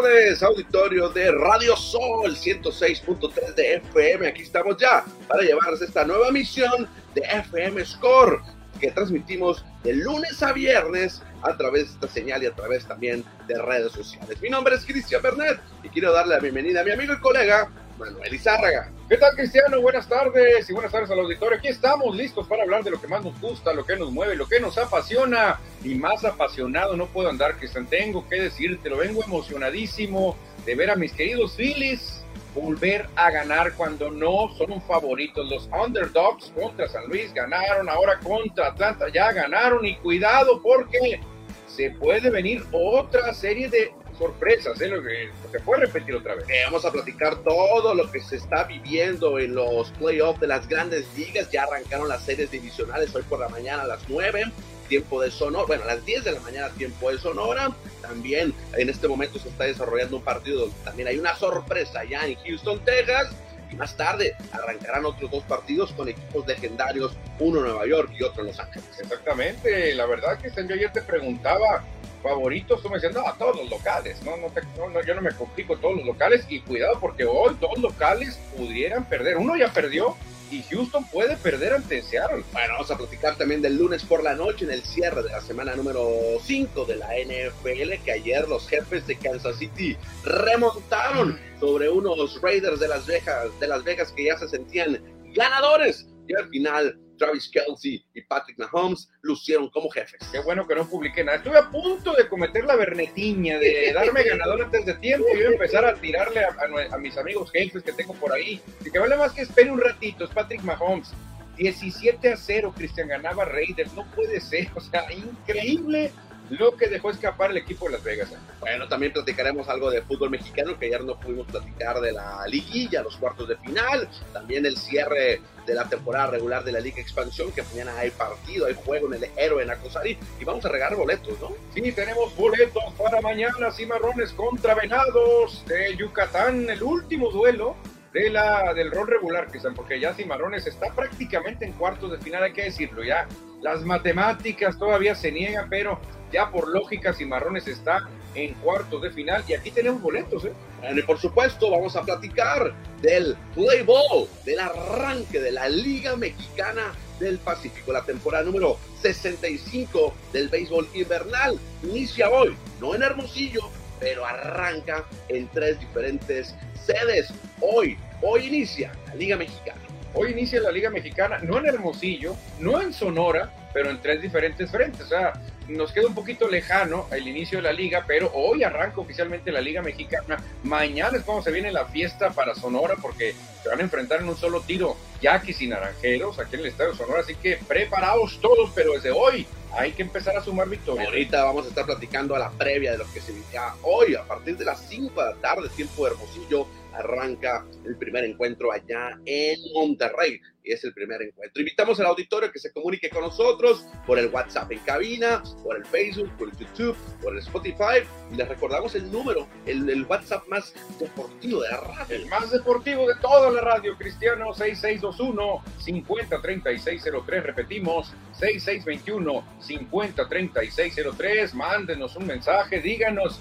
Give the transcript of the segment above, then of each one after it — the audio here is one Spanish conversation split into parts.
tardes, auditorio de Radio Sol 106.3 de FM. Aquí estamos ya para llevarles esta nueva misión de FM Score que transmitimos de lunes a viernes a través de esta señal y a través también de redes sociales. Mi nombre es Cristian Bernet y quiero darle la bienvenida a mi amigo y colega Manuel Izárraga. ¿Qué tal, Cristiano? Buenas tardes y buenas tardes al auditorio. Aquí estamos listos para hablar de lo que más nos gusta, lo que nos mueve, lo que nos apasiona. Y más apasionado no puedo andar, Cristian. Tengo que decirte, lo vengo emocionadísimo de ver a mis queridos Phillies volver a ganar cuando no son favoritos. Los underdogs contra San Luis ganaron, ahora contra Atlanta ya ganaron. Y cuidado porque se puede venir otra serie de sorpresas, ¿eh? lo que se puede repetir otra vez. Eh, vamos a platicar todo lo que se está viviendo en los playoffs de las grandes ligas. Ya arrancaron las series divisionales hoy por la mañana a las 9 tiempo de Sonora, bueno, a las 10 de la mañana tiempo de Sonora. También en este momento se está desarrollando un partido donde también hay una sorpresa ya en Houston, Texas. Y más tarde arrancarán otros dos partidos con equipos legendarios, uno en Nueva York y otro en Los Ángeles. Exactamente, la verdad que ayer te preguntaba, favoritos, tú me no, a todos los locales, no, no, no, yo no me complico todos los locales y cuidado porque hoy dos locales pudieran perder. Uno ya perdió y Houston puede perder ante Seattle. Bueno, vamos a platicar también del lunes por la noche en el cierre de la semana número 5 de la NFL, que ayer los jefes de Kansas City remontaron sobre unos Raiders de Las Vegas, de Las Vegas que ya se sentían ganadores. Y al final Travis Kelsey y Patrick Mahomes lucieron como jefes. Qué bueno que no publiqué nada. Estuve a punto de cometer la bernetiña, de darme ganador antes de tiempo y empezar a tirarle a, mis amigos jefes que tengo por ahí. Y que vale más que espere un ratito, es Patrick Mahomes. 17 a 0, Cristian ganaba Raiders, no puede ser, o sea, increíble lo que dejó escapar el equipo de Las Vegas. Bueno, también platicaremos algo de fútbol mexicano, que ayer no pudimos platicar de la liguilla, los cuartos de final, también el cierre de la temporada regular de la Liga Expansión, que mañana hay partido, hay juego en el Héroe en Acosari, y vamos a regalar boletos, ¿no? Sí, tenemos boletos para mañana, Cimarrones contra Venados de Yucatán, el último duelo de la, del rol regular, Cristian, porque ya Cimarrones está prácticamente en cuartos de final, hay que decirlo, ya las matemáticas todavía se niegan, pero ya por lógica Cimarrones está en cuartos de final y aquí tenemos boletos. ¿eh? y por supuesto vamos a platicar del play ball, del arranque de la Liga Mexicana del Pacífico, la temporada número 65 del béisbol invernal. Inicia hoy, no en Hermosillo, pero arranca en tres diferentes sedes. Hoy, hoy inicia la Liga Mexicana. Hoy inicia la Liga Mexicana, no en Hermosillo, no en Sonora, pero en tres diferentes frentes. O sea, nos queda un poquito lejano el inicio de la liga, pero hoy arranca oficialmente la Liga Mexicana. Mañana es cuando se viene la fiesta para Sonora, porque se van a enfrentar en un solo tiro Yaquis y Naranjeros aquí en el Estadio Sonora. Así que preparaos todos, pero desde hoy hay que empezar a sumar victorias. Ahorita vamos a estar platicando a la previa de lo que se vivirá hoy, a partir de las 5 de la tarde, tiempo de Hermosillo arranca el primer encuentro allá en Monterrey. Y es el primer encuentro. Invitamos al auditorio que se comunique con nosotros por el WhatsApp en cabina, por el Facebook, por el YouTube, por el Spotify. Y les recordamos el número, el, WhatsApp más deportivo de la radio. El más deportivo de toda la radio, Cristiano 6621 503603. Repetimos, 6621 503603. Mándenos un mensaje, díganos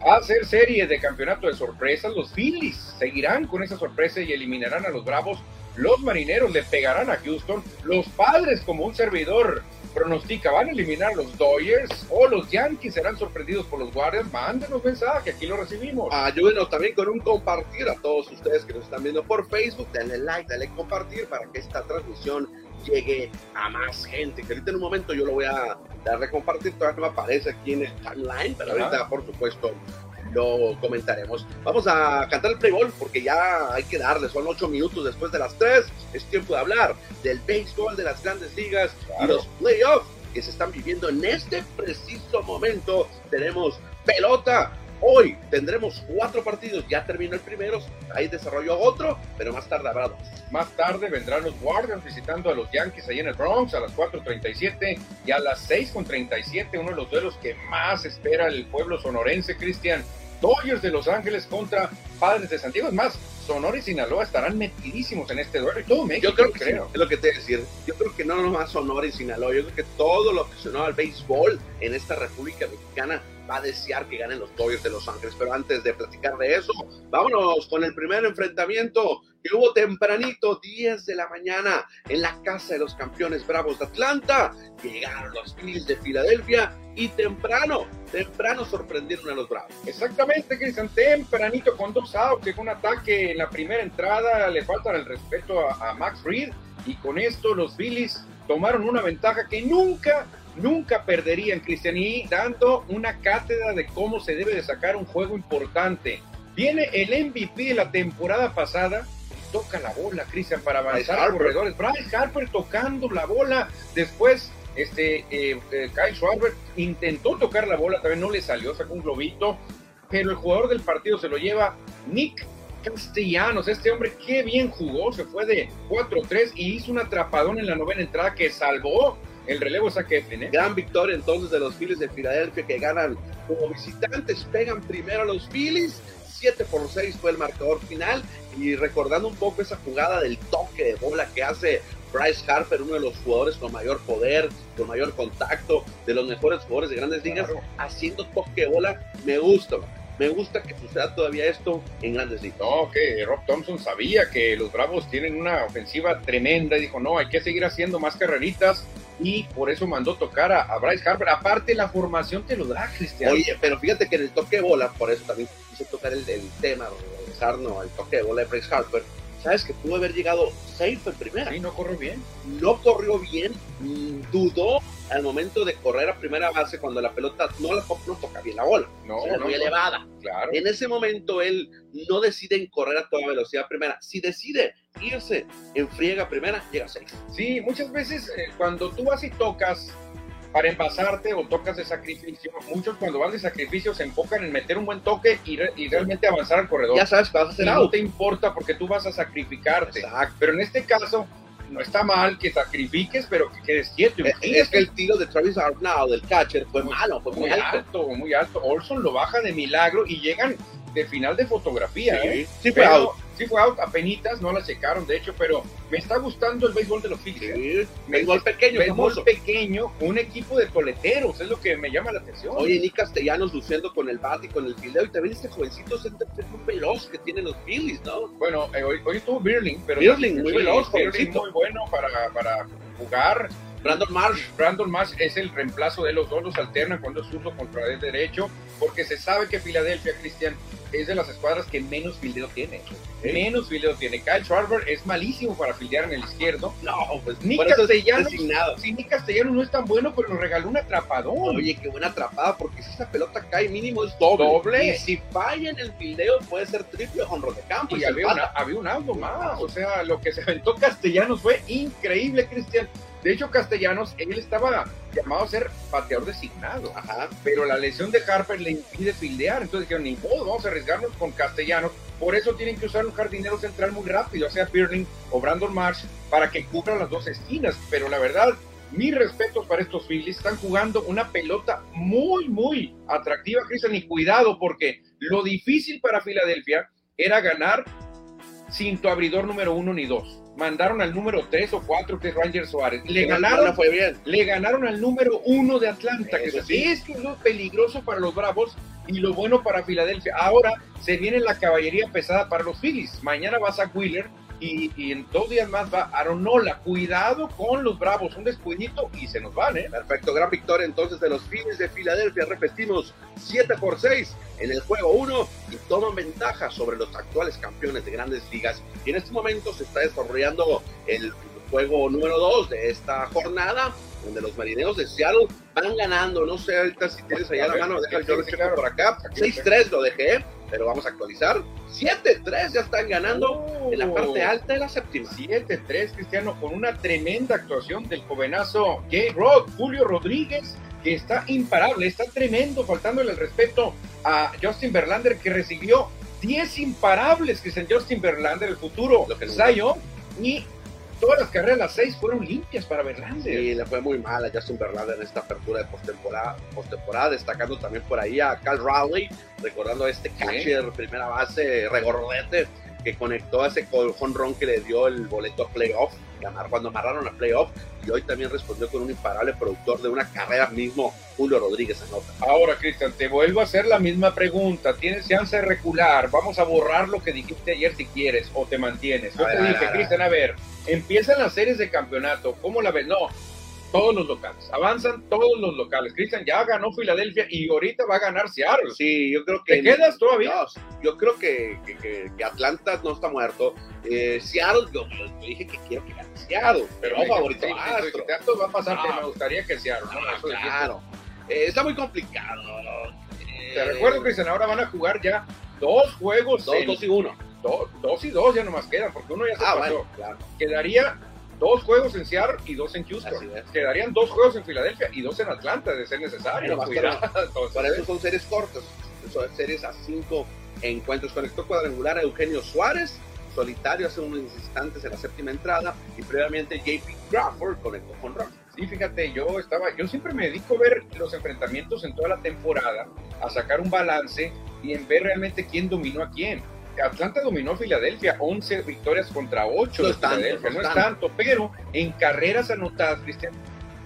a hacer serie de campeonato de sorpresas. Los Phillies seguirán con esa sorpresa y eliminarán a los Bravos. Los Marineros le pegarán a Houston. Los Padres, como un servidor pronostica, van a eliminar a los Dodgers o los Yankees serán sorprendidos por los Guardians. Mándenos mensaje, aquí lo recibimos. Ayúdenos también con un compartir a todos ustedes que nos están viendo por Facebook. Denle like, denle compartir para que esta transmisión llegue a más gente. Que ahorita en un momento yo lo voy a dar de compartir, todavía no aparece aquí en el timeline, pero ahorita por supuesto lo comentaremos. Vamos a cantar el playball porque ya hay que darle, son ocho minutos después de las tres, es tiempo de hablar del béisbol de las grandes ligas y los playoffs que se están viviendo en este preciso momento. Tenemos pelota Hoy tendremos cuatro partidos, ya terminó el primero, ahí desarrolló otro, pero más tarde habrá dos. Más tarde vendrán los Guardians visitando a los Yankees ahí en el Bronx a las 4.37 y a las 6.37, uno de los duelos que más espera el pueblo sonorense, Cristian. Dodgers de Los Ángeles contra Padres de Santiago. Es más, Sonora y Sinaloa estarán metidísimos en este duelo y todo México. Yo creo que creo. es lo que te voy a decir. Yo creo que no nomás Sonora y Sinaloa, yo creo que todo lo que sonó al béisbol en esta República Mexicana va a desear que ganen los Dodgers de Los Ángeles. Pero antes de platicar de eso, vámonos con el primer enfrentamiento que hubo tempranito, 10 de la mañana, en la casa de los campeones bravos de Atlanta. Llegaron los Phillies de Filadelfia y temprano, temprano sorprendieron a los bravos. Exactamente, Cristian, tempranito con dos outs, llegó un ataque en la primera entrada, le faltan el respeto a, Max Reed y con esto los Phillies tomaron una ventaja que nunca nunca perderían, Cristian, y dando una cátedra de cómo se debe de sacar un juego importante. Viene el MVP de la temporada pasada, toca la bola, Cristian, para avanzar a corredores. Bryce Harper tocando la bola, después este, eh, eh, Kyle Schwarber intentó tocar la bola, también no le salió, sacó un globito, pero el jugador del partido se lo lleva Nick Castellanos, este hombre qué bien jugó, se fue de 4-3 y hizo un atrapadón en la novena entrada que salvó el relevo es a ¿eh? Gran victoria entonces de los Phillies de Filadelfia que ganan como visitantes, pegan primero a los Phillies. 7 por 6 fue el marcador final. Y recordando un poco esa jugada del toque de bola que hace Bryce Harper, uno de los jugadores con mayor poder, con mayor contacto, de los mejores jugadores de grandes ligas, haciendo toque de bola, me gusta. Me gusta que suceda todavía esto en grandes ligas. No, que Rob Thompson sabía que los Bravos tienen una ofensiva tremenda y dijo, no, hay que seguir haciendo más carreritas y por eso mandó tocar a, Bryce Harper. Aparte, la formación te lo da, Cristian. Oye, pero fíjate que en el toque de bola, por eso también quise tocar el, el tema, Sarno, el toque de bola de Bryce Harper. Sabes que pudo haber llegado safe en primera. Sí, no corrió bien. No corrió bien, mm, dudó al momento de correr a primera base cuando la pelota no, la, no toca bien la bola. No, muy elevada. Claro. En ese momento él no decide en correr a toda velocidad primera. Si decide irse en friega primera, llega a seis. Sí, muchas veces eh, cuando tú vas y tocas para envasarte o tocas de sacrificio, muchos cuando van de sacrificio se enfocan en meter un buen toque y, realmente avanzar al corredor. Ya sabes que vas a hacer No te importa porque tú vas a sacrificarte. Exacto. Pero en este caso, no está mal que sacrifiques, pero que quedes quieto. Es, es que el tiro de Travis Arnaud, del catcher, fue malo, fue muy, alto. alto. Muy alto. Olson lo baja de milagro y llegan de final de fotografía. Sí, ¿eh? sí fue out. Sí fue out, apenitas, no la checaron, de hecho, pero me está gustando el béisbol de los Phillies. Sí, béisbol pequeño, béisbol pequeño, un equipo de toleteros, es lo que me llama la atención. Oye, ni Castellanos luciendo con el bat y con el fildeo, y también este jovencito es muy veloz que tienen los Phillies, ¿no? Bueno, eh, hoy, hoy estuvo Birling, pero... Birling, muy veloz, Birling muy bueno para, para jugar. Brandon Marsh. Brandon Marsh es el reemplazo de los dos, los alternan cuando es zurdo contra el derecho, porque se sabe que Filadelfia, Cristian, es de las escuadras que menos fildeo tiene. Menos fildeo tiene. Kyle Schwarber es malísimo para fildear en el izquierdo. No, pues ni Castellanos. Sí, ni Castellanos no es tan bueno, pero nos regaló un atrapadón. Oye, qué buena atrapada, porque si esa pelota cae mínimo es doble. doble. Y si falla en el fildeo puede ser triple o de campo. Y, y había, una, había un algo más. O sea, lo que se aventó Castellanos fue increíble, Cristian. De hecho, Castellanos, él estaba llamado a ser pateador designado, Ajá. pero la lesión de Harper le impide fildear. Entonces dijeron, ni modo, vamos a arriesgarnos con Castellanos. Por eso tienen que usar un jardinero central muy rápido, sea Pirling o Brandon Marsh, para que cubran las dos esquinas. Pero la verdad, mis respetos para estos Phillies. Están jugando una pelota muy, muy atractiva, Cristian. Y cuidado, porque lo difícil para Filadelfia era ganar sin tu abridor número uno ni dos mandaron al número 3 o 4 que es Ranger Suárez. Le ganaron, no fue bien. le ganaron al número 1 de Atlanta, que Eso sí. esto es lo peligroso para los Bravos y lo bueno para Filadelfia. Ahora se viene la caballería pesada para los Phillies. Mañana va Zach Wheeler y, en dos días más va Aaron Nola. Cuidado con los Bravos, un descuidito y se nos van, ¿eh? Perfecto, gran victoria entonces de los Phillies de Filadelfia. Repetimos, 7 por 6 en el juego 1 y toman ventaja sobre los actuales campeones de grandes ligas. Y en este momento se está desarrollando el juego número 2 de esta jornada, donde los marineros de Seattle van ganando. No sé ahorita si tienes allá la mano, deja yo lo sí, claro. por acá. Aquí lo 6-3 lo dejé, pero vamos a actualizar. 7-3 ya están ganando en la parte alta de la séptima. 7-3, Cristiano, con una tremenda actuación del jovenazo Jay Rod, Julio Rodríguez, que está imparable, está tremendo, faltándole el respeto a Justin Verlander, que recibió 10 imparables, Cristian Justin Verlander, el futuro Lo que. Zion, y todas las carreras, las 6 fueron limpias para Verlander. Sí, le fue muy mal a Justin Verlander en esta apertura de postemporada, postemporada, destacando también por ahí a Cal Rowley, recordando a este catcher, primera base, regordete, que conectó ese ron que le dio el boleto a playoff, cuando amarraron a playoff, y hoy también respondió con un imparable productor de una carrera mismo, Julio Rodríguez anota. Ahora, Cristian, te vuelvo a hacer la misma pregunta. ¿Tienes chance de recular? Vamos a borrar lo que dijiste ayer si quieres, o te mantienes. Yo te dije, Cristian, a ver, empiezan las series de campeonato, ¿cómo la ves? No, todos los locales, avanzan todos los locales. Cristian ya ganó Filadelfia y ahorita va a ganar Seattle. Sí, yo creo que. ¿Te quedas todavía? yo creo que, que, Atlanta no está muerto. Eh, Seattle, yo, dije que quiero que gane Seattle, pero no favorito va a pasar, que me gustaría que Seattle. ¿no? claro. Eh, está muy complicado. Te eh, recuerdo, Cristian, ahora van a jugar ya dos juegos. Dos, dos y uno. Dos, dos y dos ya nomás quedan, porque uno ya se ah, pasó. claro. Quedaría dos juegos en Seattle y dos en Houston. Quedarían dos juegos en Filadelfia y dos en Atlanta, de ser necesario. para, eso son series cortas, son series a cinco encuentros. Conectó cuadrangular a Eugenio Suárez, solitario hace unos instantes en la séptima entrada, y previamente JP Crawford conectó con Rock. Sí, fíjate, yo estaba, yo siempre me dedico a ver los enfrentamientos en toda la temporada, a sacar un balance y en ver realmente quién dominó a quién Atlanta dominó Filadelfia, 11 victorias contra 8 no de Filadelfia, no, es tanto, pero en carreras anotadas, Cristian,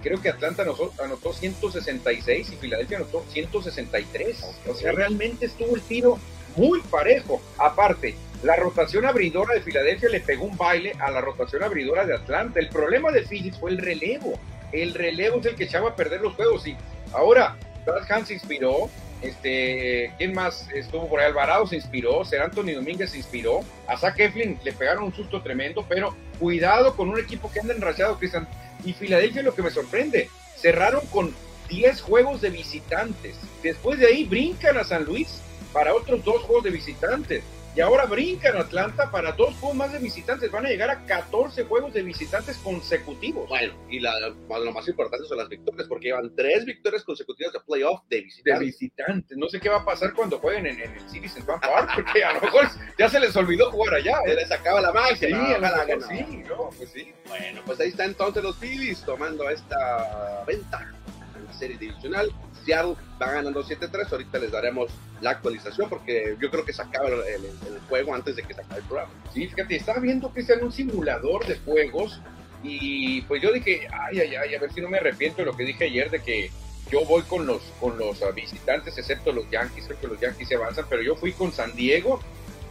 creo que Atlanta anotó, 166 y Filadelfia anotó 163. O sea, realmente estuvo el tiro muy parejo. Aparte, la rotación abridora de Filadelfia le pegó un baile a la rotación abridora de Atlanta. El problema de Phoenix fue el relevo. El relevo es el que echaba a perder los juegos. Y ahora, Brad Hans se inspiró, este, ¿quién más estuvo por ahí? Alvarado se inspiró, Ser Anthony Domínguez se inspiró, a Zach Eflin le pegaron un susto tremendo, pero cuidado con un equipo que anda enrachado, Cristian. Y Filadelfia lo que me sorprende, cerraron con 10 juegos de visitantes. Después de ahí brincan a San Luis para otros dos juegos de visitantes y ahora brincan Atlanta para dos juegos más de visitantes. Van a llegar a 14 juegos de visitantes consecutivos. Bueno, y lo más importante son las victorias, porque llevan tres victorias consecutivas de playoff de visitantes. De visitantes. No sé qué va a pasar cuando jueguen en, el Citizen Bank Park, porque a lo mejor ya se les olvidó jugar allá. Se les acaba la magia. Sí, no, sí, no, pues sí. Bueno, pues ahí está entonces los Phillies tomando esta ventaja en la serie divisional Seattle va ganando 7-3. Ahorita les daremos la actualización porque yo creo que se acaba el, juego antes de que se acabe el programa. Sí, fíjate, estaba viendo que es un simulador de juegos y pues yo dije, ay, ay, ay, a ver si no me arrepiento de lo que dije ayer de que yo voy con los, con los visitantes, excepto los Yankees, creo que los Yankees se avanzan, pero yo fui con San Diego,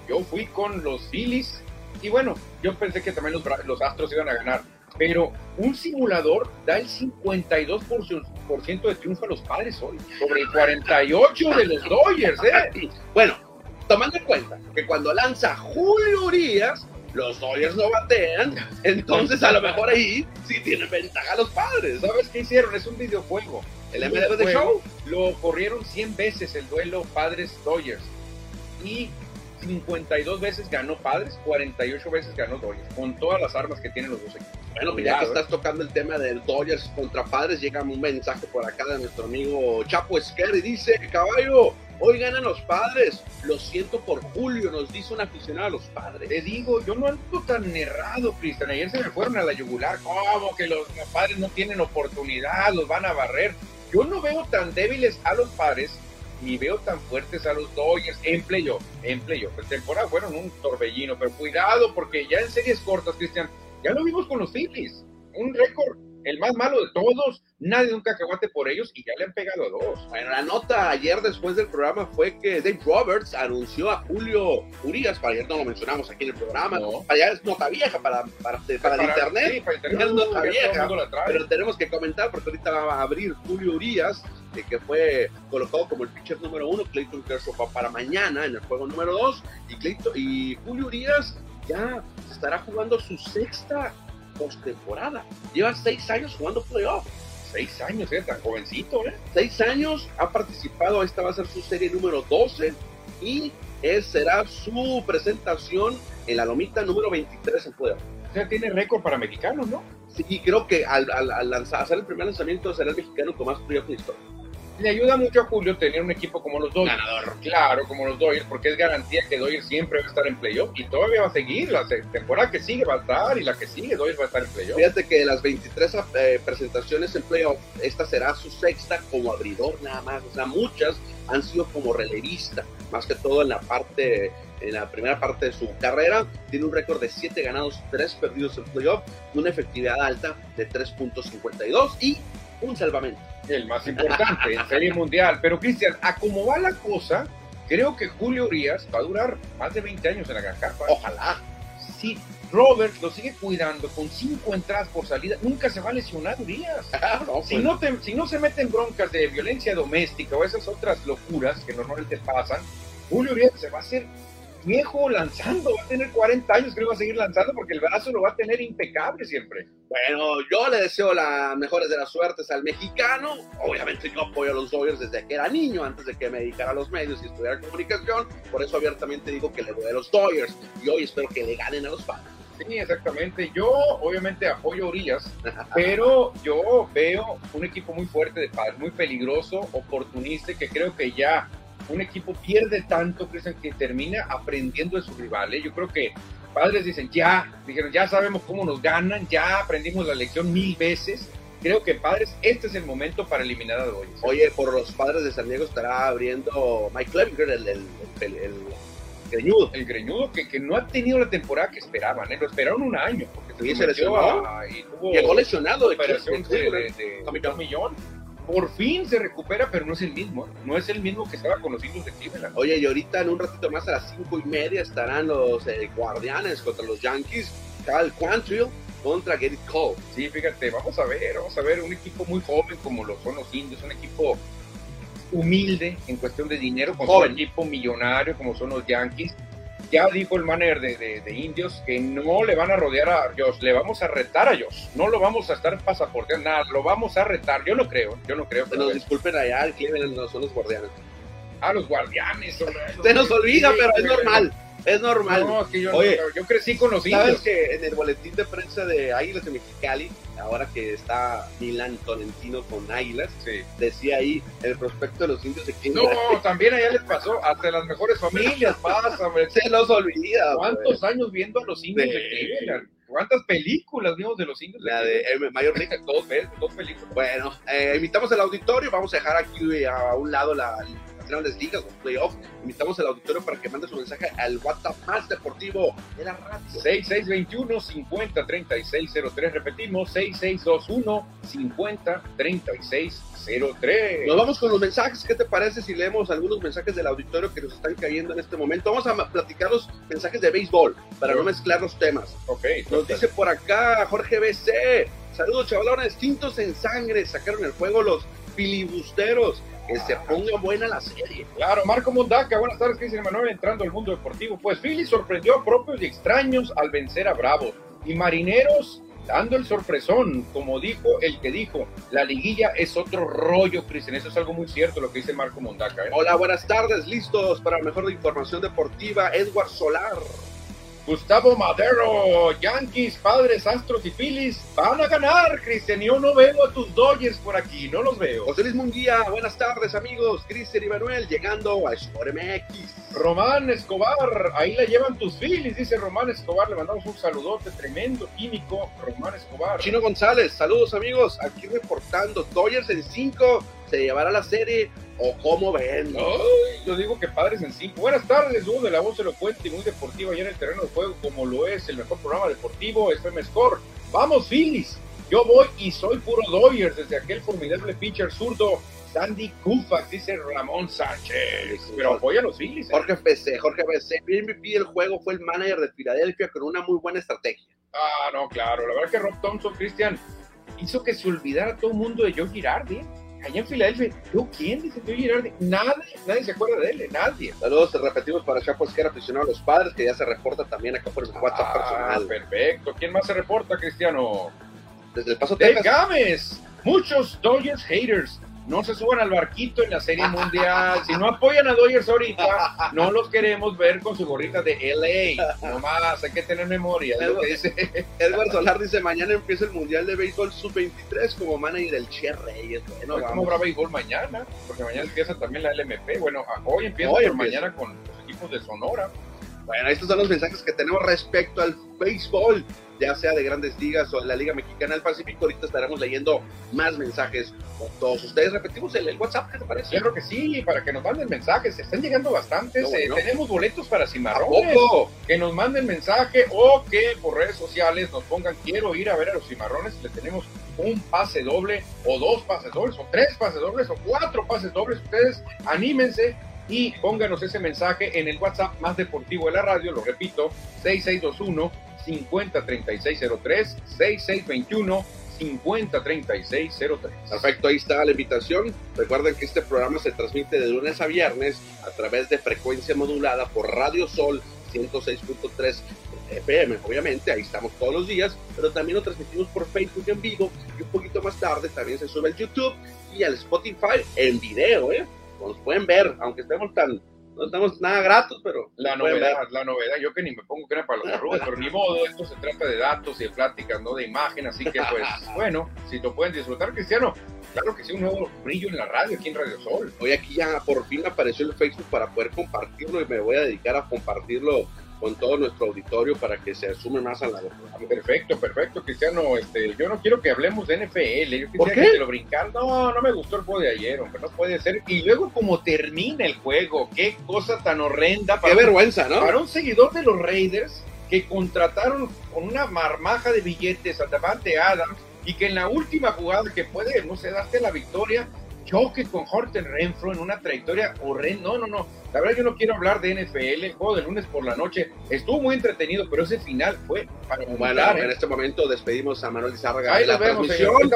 yo fui con los Phillies y bueno, yo pensé que también los, los Astros iban a ganar pero un simulador da el 52% de triunfo a los padres hoy, sobre el 48% de los Dodgers. ¿eh? Bueno, tomando en cuenta que cuando lanza Julio Urias, los Dodgers no batean, entonces a lo mejor ahí sí tienen ventaja los padres. ¿Sabes qué hicieron? Es un videojuego. El MLB de Show lo corrieron 100 veces el duelo padres-Dodgers. Y 52 veces ganó Padres, 48 veces ganó Dodgers, con todas las armas que tienen los dos equipos. Bueno, pues ya que estás tocando el tema del Dodgers contra Padres, llega un mensaje por acá de nuestro amigo Chapo Esquer y dice, caballo, hoy ganan los Padres, lo siento por Julio, nos dice un aficionado a los Padres. Te digo, yo no ando tan errado, Cristian, ayer se me fueron a la yugular, como que los Padres no tienen oportunidad, los van a barrer. Yo no veo tan débiles a los Padres y veo tan fuertes a los Dodgers en playoff, en playoff. En temporada fueron un torbellino, pero cuidado porque ya en series cortas, Cristian, ya lo vimos con los Phillies, un récord el más malo de todos, nadie nunca cacahuate por ellos y ya le han pegado a dos. Bueno, la nota ayer después del programa fue que Dave Roberts anunció a Julio Urias, para ayer no lo mencionamos aquí en el programa, para allá es nota vieja, para, para, para, el internet, sí, para internet es nota vieja, pero tenemos que comentar porque ahorita va a abrir Julio Urias, eh, que fue colocado como el pitcher número uno, Clayton Kershaw para mañana en el juego número dos, y, Clayton, y Julio Urias ya estará jugando su sexta postemporada. Lleva seis años jugando playoff. Seis años, ¿eh? Tan jovencito, ¿eh? Seis años, ha participado, esta va a ser su serie número 12 y es, será su presentación en la lomita número 23 en playoff. O sea, tiene récord para mexicanos, ¿no? Sí, creo que al, al, lanzar, hacer el primer lanzamiento será el mexicano con más playoff en historia. Le ayuda mucho a Julio tener un equipo como los Dodgers. Ganador. Claro, como los Dodgers, porque es garantía que Dodgers siempre va a estar en playoff y todavía va a seguir. La temporada que sigue va a estar y la que sigue Dodgers va a estar en playoff. Fíjate que de las 23 eh, presentaciones en playoff, esta será su sexta como abridor nada más. O sea, muchas han sido como relevista, más que todo en la parte en la primera parte de su carrera. Tiene un récord de 7 ganados, 3 perdidos en playoff, una efectividad alta de 3.52 y un salvamento. El más importante en Serie Mundial. Pero Cristian, a cómo va la cosa, creo que Julio Urias va a durar más de 20 años en la Gran Carpa. Ojalá. Si Robert lo sigue cuidando con 5 entradas por salida, nunca se va a lesionar Urias. si, pues. no si no se meten broncas de violencia doméstica o esas otras locuras que normalmente pasan, Julio Urias se va a hacer viejo lanzando, va a tener 40 años, creo que va a seguir lanzando porque el brazo lo va a tener impecable siempre. Bueno, yo le deseo las mejores de las suertes al mexicano. Obviamente yo apoyo a los Dodgers desde que era niño, antes de que me dedicara a los medios y estudiara comunicación. Por eso abiertamente digo que le voy a los Dodgers y hoy espero que le ganen a los padres. Sí, exactamente. Yo obviamente apoyo a Urias, pero yo veo un equipo muy fuerte de padres, muy peligroso, oportunista, que creo que ya un equipo pierde tanto, Cristian, que termina aprendiendo de sus rivales. Yo creo que padres dicen, ya, dijeron, ya sabemos cómo nos ganan, ya aprendimos la lección mil veces. Creo que padres, este es el momento para eliminar a Dodgers. Oye, por los padres de San Diego estará abriendo Mike Clevenger, el, el, el, greñudo. El greñudo que, que, no ha tenido la temporada que esperaban, ¿eh? lo esperaron un año. Porque se, lesionó. y tuvo Llegó lesionado de, de, de, de, de, millón por fin se recupera, pero no es el mismo. ¿eh? No es el mismo que estaba con los indios de Cleveland. Oye, y ahorita en un ratito más a las cinco y media estarán los eh, Guardianes contra los Yankees. Cal Quantrill contra Gerrit Cole. Sí, fíjate, vamos a ver, vamos a ver un equipo muy joven como lo son los indios, un equipo humilde en cuestión de dinero, con un equipo millonario como son los Yankees ya dijo el manager de, de, Indios que no le van a rodear a Josh, le vamos a retar a Josh, no lo vamos a estar pasaporteando nada, lo vamos a retar, yo no creo, yo no creo. Se nos disculpen allá, el Cleveland no son los guardianes. Ah, los guardianes. Se nos olvida, pero es normal. Es normal. No, que yo, Oye, yo crecí con los indios. ¿Sabes que en el boletín de prensa de Águilas de Mexicali, ahora que está Milan Tolentino con Águilas, decía ahí el prospecto de los indios de Cleveland. No, también allá les pasó, hasta las mejores familias pasa, hombre. Se nos olvida. ¿Cuántos años viendo a los indios de, Cleveland? ¿Cuántas películas vimos de los indios? La de, Mayor League. dos, dos películas. Bueno, eh, invitamos al auditorio, vamos a dejar aquí a un lado la grandes ligas, los playoffs. Invitamos al auditorio para que mande su mensaje al WhatsApp más deportivo de la radio. 6621 503603 Repetimos, 6621 503603 Nos vamos con los mensajes. ¿Qué te parece si leemos algunos mensajes del auditorio que nos están cayendo en este momento? Vamos a platicar los mensajes de béisbol para no mezclar los temas. Ok. Nos dice por acá Jorge BC. Saludos, chavalones. Tintos en sangre. Sacaron el juego los filibusteros que se ponga buena la serie. Claro, Marco Mondaca, buenas tardes, Cristian Manuel, entrando al mundo deportivo. Pues Philly sorprendió a propios y extraños al vencer a Bravos. Y Marineros dando el sorpresón, como dijo el que dijo, la liguilla es otro rollo, Cristian. Eso es algo muy cierto lo que dice Marco Mondaca. ¿eh? Hola, buenas tardes, listos para la mejor información deportiva. Edward Solar. Gustavo Madero, Yankees, Padres, Astros y Phillies van a ganar, Cristian. Yo no veo a tus Dodgers por aquí, no los veo. José Luis Munguía, buenas tardes, amigos. Cristian y Manuel llegando a Sport MX. Román Escobar, ahí la llevan tus Phillies, dice Román Escobar. Le mandamos un saludote tremendo, químico, Román Escobar. Chino González, saludos, amigos. Aquí reportando, Dodgers en 5, se llevará la serie o cómo ven. yo digo que padres en cinco. Buenas tardes, uno de la voz elocuente y muy deportiva allá en el terreno de juego, como lo es el mejor programa deportivo, FM Score. Vamos, Phillies. Yo voy y soy puro Dodgers desde aquel formidable pitcher zurdo. Sandy Koufax, dice Ramón Sánchez. Pero apoya a los Phillies. ¿eh? Jorge PC, Jorge PC. El MVP del juego fue el manager de Filadelfia con una muy buena estrategia. Ah, no, claro. La verdad que Rob Thompson, Cristian, hizo que se olvidara todo el mundo de Joe Girardi. ¿eh? Allá en Filadelfia, ¿yo quién? Dice yo Girardi. Nadie, nadie se acuerda de él, nadie. Saludos, repetimos para Chapo que era aficionado a los padres, que ya se reporta también acá por el WhatsApp ah, personal. Perfecto. ¿Quién más se reporta, Cristiano? Desde el Paso Dave Gámez. Muchos Dodgers haters. No se suban al barquito en la Serie Mundial. Si no apoyan a Dodgers ahorita, no los queremos ver con su gorrita de LA. Nomás, hay que tener memoria. Es lo que dice. Edward Solar dice, mañana empieza el Mundial de Béisbol Sub-23 como manager del Che Reyes. Bueno, ¿Cómo habrá béisbol mañana? Porque mañana empieza también la LMP. Bueno, hoy empieza, hoy mañana con los equipos de Sonora. Bueno, estos son los mensajes que tenemos respecto al béisbol ya sea de grandes ligas o de la Liga Mexicana del Pacífico. Ahorita estaremos leyendo más mensajes con todos ustedes. Repetimos el, WhatsApp, ¿qué te parece? Yo creo que sí, para que nos manden mensajes. Están llegando bastantes. Eh, tenemos boletos para cimarrones. Que nos manden mensaje o que por redes sociales nos pongan quiero ir a ver a los cimarrones. Le tenemos un pase doble o dos pases dobles o tres pases dobles o cuatro pases dobles. Ustedes anímense y pónganos ese mensaje en el WhatsApp más deportivo de la radio, lo repito, 6621 503603 6621 503603. Perfecto, ahí está la invitación. Recuerden que este programa se transmite de lunes a viernes a través de frecuencia modulada por Radio Sol 106.3 FM, obviamente, ahí estamos todos los días, pero también lo transmitimos por Facebook en vivo y un poquito más tarde también se sube al YouTube y al Spotify en video, ¿eh? Nos pueden ver, aunque estemos tan no estamos nada gratos, pero... La novedad, la novedad, yo que ni me pongo que era para los arrugas, pero ni modo, esto se trata de datos y de pláticas, no de imagen, así que pues, bueno, si lo pueden disfrutar, Cristiano, claro que sí, un nuevo brillo en la radio, aquí en Radio Sol. Hoy aquí ya por fin apareció el Facebook para poder compartirlo y me voy a dedicar a compartirlo con todo nuestro auditorio para que se asume más a la Perfecto, perfecto, Cristiano. Este, yo no quiero que hablemos de NFL. Yo quisiera que te lo brincar. No, no me gustó el juego de ayer, hombre. No puede ser. Y luego, como termina el juego, qué cosa tan horrenda. Para qué vergüenza, ¿no? Para un seguidor de los Raiders que contrataron con una marmaja de billetes a Davante Adams y que en la última jugada que puede, no sé, darte la victoria, choque con Horton Renfro en una trayectoria horrenda. No, no, no. La verdad yo no quiero hablar de NFL, el juego de lunes por la noche. Estuvo muy entretenido, pero ese final fue para Bueno, ¿eh? en este momento despedimos a Manuel Lizárraga Ahí la vemos, transmisión.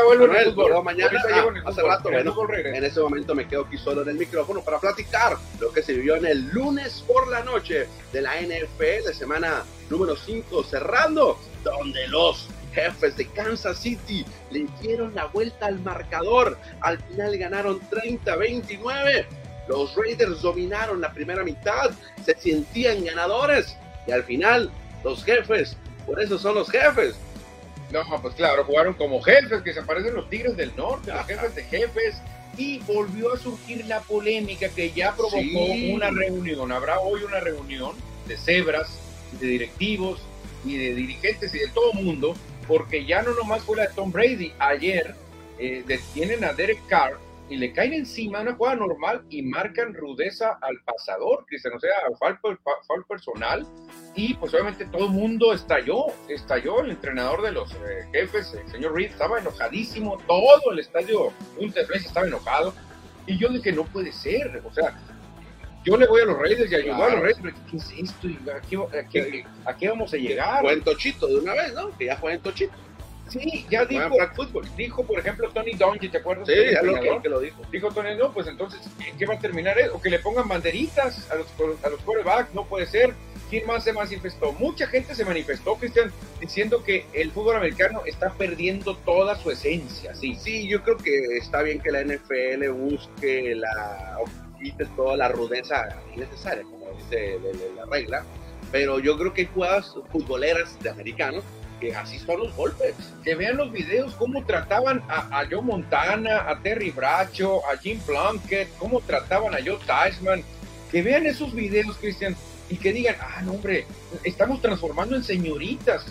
mañana, hace rato, en este momento me quedo aquí solo en el micrófono para platicar lo que se vivió en el lunes por la noche de la NFL, de semana número 5, cerrando, donde los jefes de Kansas City le dieron la vuelta al marcador. Al final ganaron 30-29. Los Raiders dominaron la primera mitad, se sentían ganadores y al final los jefes, por eso son los jefes. No, pues claro, jugaron como jefes, que se parecen los Tigres del Norte, los jefes de jefes, y volvió a surgir la polémica que ya provocó una reunión. Habrá hoy una reunión de cebras, de directivos y de dirigentes y de todo mundo porque ya no nomás fue la de Tom Brady. Ayer eh, detienen a Derek Carr y le caen encima una jugada normal y marcan rudeza al pasador, Cristian, o sea, foul, personal. Y pues obviamente todo el mundo estalló, estalló el entrenador de los eh, jefes, el señor Reed, estaba enojadísimo, todo el estadio un estaba enojado. Y yo dije, no puede ser, o sea, yo le voy a los Reyes y ayudo a los Reyes, pero ¿qué es esto? ¿A qué, vamos a llegar? Fue en Tochito de una vez, ¿no? Que ya fue en Tochito. Sí, ya dijo, dijo, por ejemplo, Tony Dungy, ¿te acuerdas? Sí, ya lo que, lo dijo. Dijo Tony, no, pues entonces, ¿qué va a terminar? O que le pongan banderitas a los, a los quarterbacks, no puede ser. ¿Quién más se manifestó? Mucha gente se manifestó, Cristian, diciendo que el fútbol americano está perdiendo toda su esencia, sí. Sí, yo creo que está bien que la NFL busque la quites toda la rudeza innecesaria, como dice la, regla. Pero yo creo que hay jugadas futboleras de americanos que así son los golpes. Que vean los videos, cómo trataban a, a Joe Montana, a Terry Bracho, a Jim Plunkett, cómo trataban a Joe Tysman. Que vean esos videos, Cristian, y que digan, ah, no, hombre, estamos transformando en señoritas,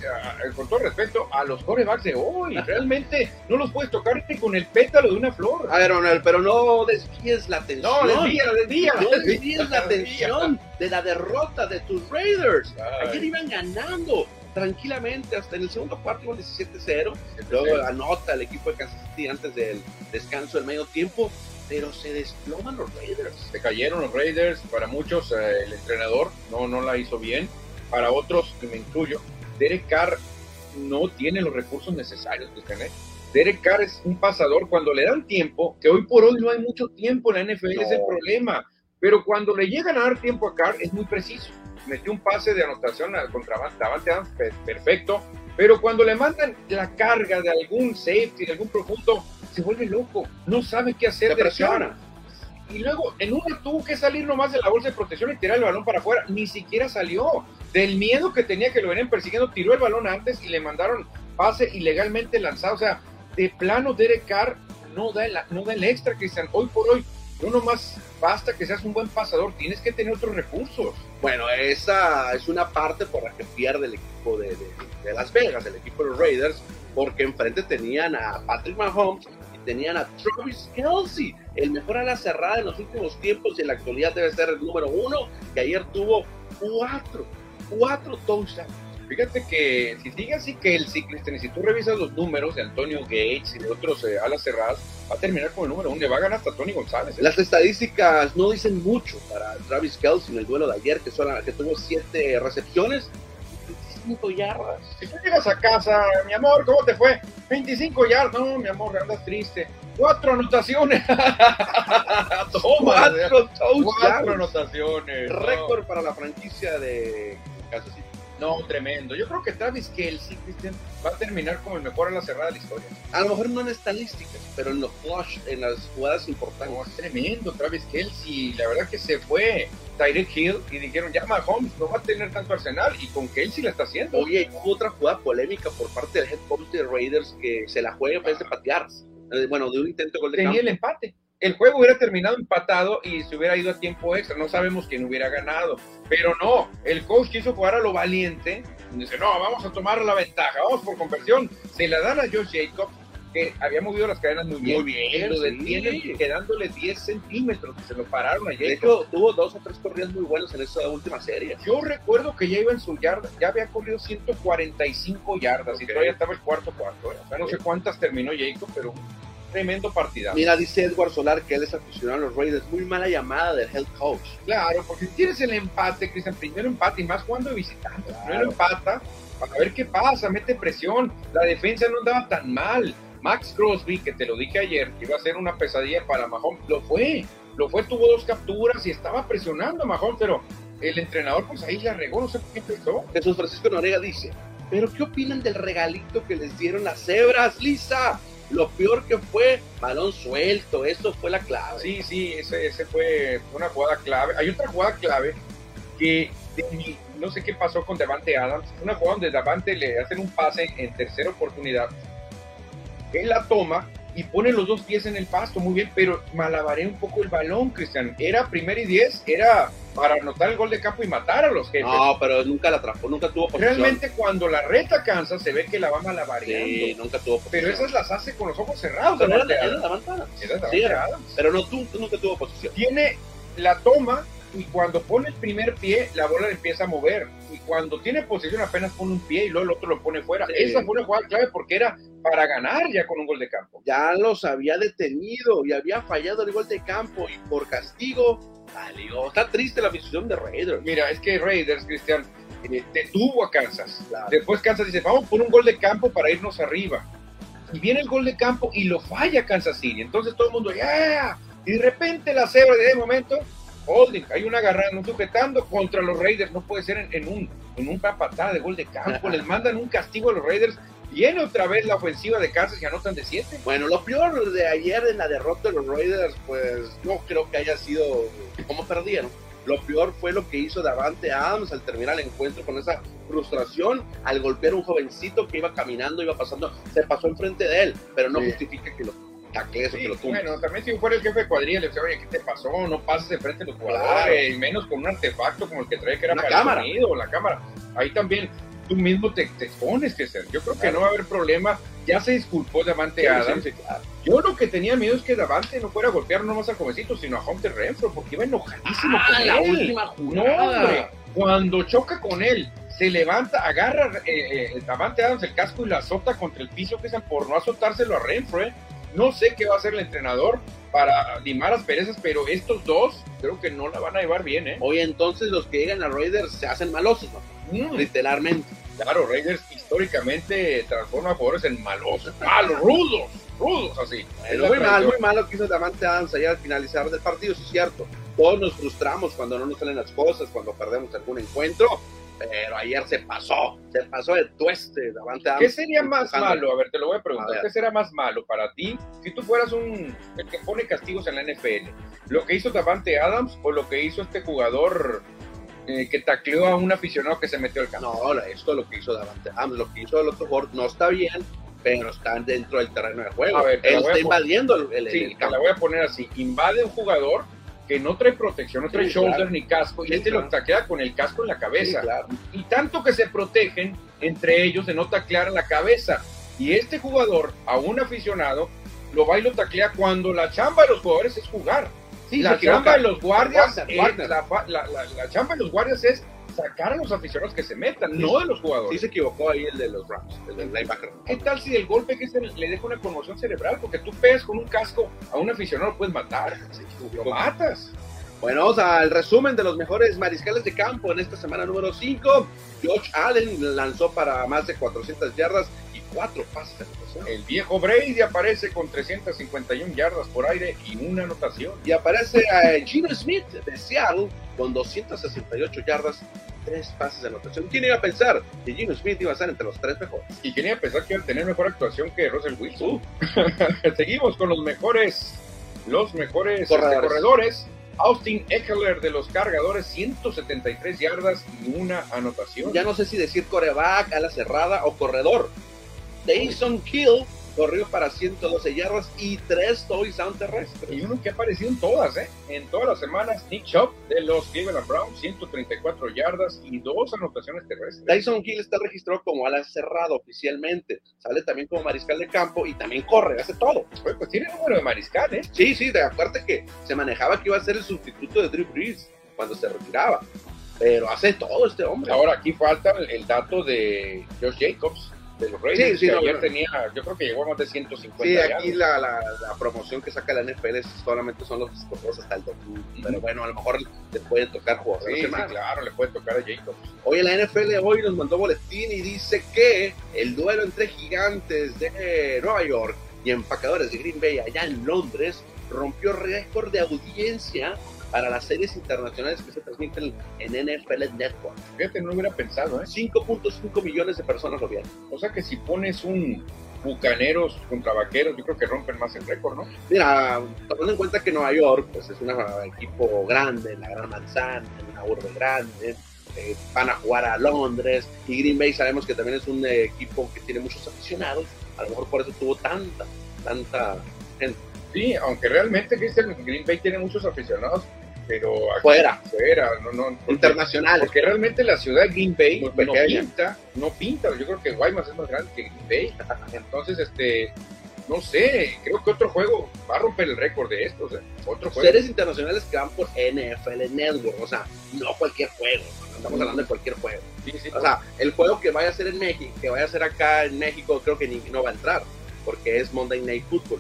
con todo respeto, a los corebacks de hoy. Realmente no los puedes tocar ni con el pétalo de una flor. A ver, Manuel, pero no desvíes la atención. No, desvía, desvía. No desvíes la atención de la derrota de tus Raiders. Ayer iban ganando tranquilamente hasta en el segundo cuarto iban 17-0. Luego anota el equipo de Kansas City antes del descanso del medio tiempo pero se desploman los Raiders. Se cayeron los Raiders, para muchos eh, el entrenador no, no la hizo bien, para otros, y me incluyo, Derek Carr no tiene los recursos necesarios que tiene. Derek Carr es un pasador cuando le dan tiempo, que hoy por hoy no hay mucho tiempo en la NFL, es el problema, pero cuando le llegan a dar tiempo a Carr es muy preciso. Metió un pase de anotación contra Davante perfecto, pero cuando le mandan la carga de algún safety, de algún profundo, se vuelve loco, no sabe qué hacer. Se presiona. Y luego, en una tuvo que salir nomás de la bolsa de protección y tirar el balón para afuera. Ni siquiera salió. Del miedo que tenía que lo venían persiguiendo, tiró el balón antes y le mandaron pase ilegalmente lanzado. O sea, de plano, Derek Carr no da el, no da el extra, Cristian. Hoy por hoy, no nomás basta que seas un buen pasador, tienes que tener otros recursos. Bueno, esa es una parte por la que pierde el equipo de, de Las Vegas, el equipo de los Raiders, porque enfrente tenían a Patrick Mahomes tenían a Travis Kelsey, el mejor ala cerrada en los últimos tiempos y en la actualidad debe ser el número uno, que ayer tuvo cuatro, cuatro touchdowns Fíjate que si sigue así que el ciclista, si tú revisas los números de Antonio Gates y de otros eh, alas cerradas, va a terminar con el número uno, le va a ganar hasta Tony González. ¿eh? Las estadísticas no dicen mucho para Travis Kelsey en el duelo de ayer, que, que tuvo siete recepciones, 25 yardas. Si tú llegas a casa, mi amor, ¿cómo te fue? 25 yardas. No, mi amor, andas triste. Cuatro anotaciones. Toma, cuatro, cuatro anotaciones. Récord para la franquicia de Kansas City. No, tremendo. Yo creo que Travis Kelsey, Cristian, va a terminar como el mejor a la cerrada de la historia. A lo mejor no en estadísticas, pero en los flush, en las jugadas importantes. No, tremendo, Travis Kelsey. La verdad que se fue Tyreek Hill y dijeron, ya Mahomes no va a tener tanto arsenal. Y con Kelsey la está haciendo. Oye, hubo otra jugada polémica por parte del head coach de Raiders que se la juega en vez de patear. Eh, bueno, de un intento de gol de Tenía el empate el juego hubiera terminado empatado y se hubiera ido a tiempo extra. No sabemos quién hubiera ganado. Pero no, el coach quiso jugar a lo valiente. Dice, no, vamos a tomar la ventaja, vamos por conversión. Se la dan a Josh Jacobs, que había movido las cadenas muy bien. Muy bien, lo detienen quedándole 10 centímetros. Se lo pararon a Jacobs. De hecho, tuvo dos o tres corridas muy buenas en esa última serie. Yo recuerdo que ya iba en su yarda, ya había corrido 145 yardas y todavía estaba el cuarto cuarto. ¿eh? O sea, no sé cuántas terminó Jacobs, pero tremendo partidazo. Mira, dice Edward Solar que él es aficionado a los Raiders. Muy mala llamada del head coach. Claro, porque tienes el empate, Cristian, primero empate y más cuando de visitante. Primero empata para ver qué pasa, mete presión. La defensa no andaba tan mal. Max Crosby, que te lo dije ayer, que iba a ser una pesadilla para Mahomes, lo fue. Lo fue, tuvo dos capturas y estaba presionando a Mahomes, pero el entrenador pues ahí la regó, no sé por qué empezó. Jesús Francisco Noriega dice, pero ¿qué opinan del regalito que les dieron las cebras, Lisa? Lo peor que fue, balón suelto, eso fue la clave. Sí, sí, ese, ese fue una jugada clave. Hay otra jugada clave que no sé qué pasó con Devante Adams, una jugada donde Devante le hacen un pase en tercera oportunidad. Él la toma y pone los dos pies en el pasto, muy bien, pero malabaré un poco el balón, Cristian. Era primero y diez, era para anotar el gol de campo y matar a los jefes. No, pero nunca la atrapó, nunca tuvo posición. Realmente cuando la reta cansa se ve que la va malabareando. Sí, nunca tuvo posición. Pero esas las hace con los ojos cerrados. Pero sí, Pero no, tú, nunca tuvo posición. Tiene la toma y cuando pone el primer pie, la bola le empieza a mover. Y cuando tiene posición, apenas pone un pie y luego el otro lo pone fuera. Esa fue una jugada clave porque era para ganar ya con un gol de campo. Ya los había detenido y había fallado el gol de campo y por castigo Está triste la visión de Raiders. Mira, es que Raiders, Cristian, eh, detuvo a Kansas. Después Kansas dice, vamos por un gol de campo para irnos arriba. Y viene el gol de campo y lo falla Kansas City. Entonces todo el mundo, ya. Y de repente la cebra de momento holding, hay una agarrada, un sujetando contra los Raiders, no puede ser en, en un en un patada de gol de campo, les mandan un castigo a los Raiders, viene otra vez la ofensiva de Kansas y anotan de 7. Bueno, lo peor de ayer en la derrota de los Raiders, pues no creo que haya sido como perdieron. Lo peor fue lo que hizo Davante Adams al terminar el encuentro con esa frustración, al golpear a un jovencito que iba caminando, iba pasando, se pasó enfrente de él, pero no justifica que lo bueno, también si fuera el jefe de cuadrilla, le decía, oye, ¿qué te pasó? No pases frente a los jugadores, y menos con un artefacto como el que trae que era para cámara. el sonido, la cámara. Ahí también tú mismo te, te expones, que ser. Yo creo que no va a haber problema. Ya se disculpó Davante Adams. Yo lo que tenía miedo es que Davante no fuera a golpear no más al jovencito, sino a Hunter Renfro, porque iba enojadísimo ah, con la él. última jugada. No, hombre, cuando choca con él, se levanta, agarra eh, eh, Davante Adams el casco y la azota contra el piso, que es por no azotárselo a Renfro, ¿eh? No sé qué va a hacer el entrenador para limar las perezas, pero estos dos creo que no la van a llevar bien, ¿eh? Oye, entonces los que llegan a Raiders se hacen malosos, ¿no? Mm. Literalmente. Claro, Raiders históricamente transforma a jugadores en malosos, malos, rudos, rudos así. muy mal, muy malo que hizo Damante Adams allá al finalizar del partido, sí es cierto. Todos nos frustramos cuando no nos salen las cosas, cuando perdemos algún encuentro, pero ayer se pasó, se pasó de tueste Davante ¿Qué sería más malo? A ver, te lo voy a preguntar. ¿Qué sería más malo para ti si tú fueras un el que pone castigos en la NFL? ¿Lo que hizo Davante Adams o lo que hizo este jugador eh, que tacleó a un aficionado que se metió al campo? No, esto es lo que hizo Davante Adams, lo que hizo el otro jugador no está bien, pero están dentro del terreno de juego. A ver, Él está invadiendo el, sí, Te la voy a poner así, invade un jugador que no trae protección, no trae shoulder ni casco, y este lo taclea con el casco en la cabeza. Y tanto que se protegen entre ellos de no taclear la cabeza. Y este jugador, a un aficionado, lo va y lo taclea cuando la chamba de los jugadores es jugar. La chamba de los guardias, la chamba de los guardias es sacar a los aficionados que se metan, no de los jugadores. Sí se equivocó ahí el de los Rams, el del linebacker. ¿Qué tal si el golpe que se le deja una conmoción cerebral? Porque tú pegas con un casco a un aficionado, lo puedes matar. Lo matas. Bueno, vamos al resumen de los mejores mariscales de campo en esta semana número 5. George Allen lanzó para más de 400 yardas cuatro pases de anotación. El viejo Brady aparece con 351 yardas por aire y una anotación. Y aparece a Gino Smith de Seattle con 268 yardas tres pases de anotación. ¿Quién iba a pensar que Gino Smith iba a estar entre los tres mejores? ¿Y quién iba a pensar que iba a tener mejor actuación que Russell Wilson? Uh. Seguimos con los mejores, los mejores este, corredores. Austin Eckler de los cargadores, 173 yardas y una anotación. Ya no sé si decir coreback, ala cerrada o corredor. Dayson Kill corrió para 112 yardas y tres touchdowns terrestres. Y uno que ha aparecido en todas, ¿eh? En todas las semanas, Nick Chubb de los Cleveland Browns, 134 yardas y dos anotaciones terrestres. Tyson Hill está registrado como ala cerrada oficialmente. Sale también como mariscal de campo y también corre, hace todo. Pues, pues tiene número de mariscal, ¿eh? Sí, sí, de aparte que se manejaba que iba a ser el sustituto de Drew Brees cuando se retiraba. Pero hace todo este hombre. Ahora aquí falta el dato de Josh Jacobs de los Raiders. Sí, sí, ayer tenía, yo creo que llegó a más de 150. Sí, aquí la, la, la, promoción que saca la NFL solamente son los escogidos hasta el 2000. Pero bueno, a lo mejor le pueden tocar jugadores. Sí, sí, claro, le puede tocar a Jacobs. Oye, la NFL hoy nos mandó boletín y dice que el duelo entre gigantes de Nueva York y empacadores de Green Bay allá en Londres rompió récord de audiencia para las series internacionales que se transmiten en NFL Network. Fíjate, no hubiera pensado, ¿eh? 5.5 millones de personas lo vieron. O sea que si pones un Bucaneros contra Vaqueros, yo creo que rompen más el récord, ¿no? Mira, tomando en cuenta que Nueva York pues, es un equipo grande, la gran manzana, una urbe grande, eh, van a jugar a Londres y Green Bay sabemos que también es un equipo que tiene muchos aficionados, a lo mejor por eso tuvo tanta, tanta gente. Sí, aunque realmente Christian Green Bay tiene muchos aficionados, pero fuera, fuera, no, no, internacional. Porque realmente la ciudad de Green Bay no pinta, no pinta. Yo creo que Guaymas es más grande que Green Bay. Entonces, este, no sé, creo que otro juego va a romper el récord de estos. ¿eh? Otro juego. Series internacionales que van por NFL Network, o sea, no cualquier juego. Estamos hablando de cualquier juego. o sea, el juego que vaya a ser en México, que vaya a ser acá en México, creo que ni, no va a entrar, porque es Monday Night Football.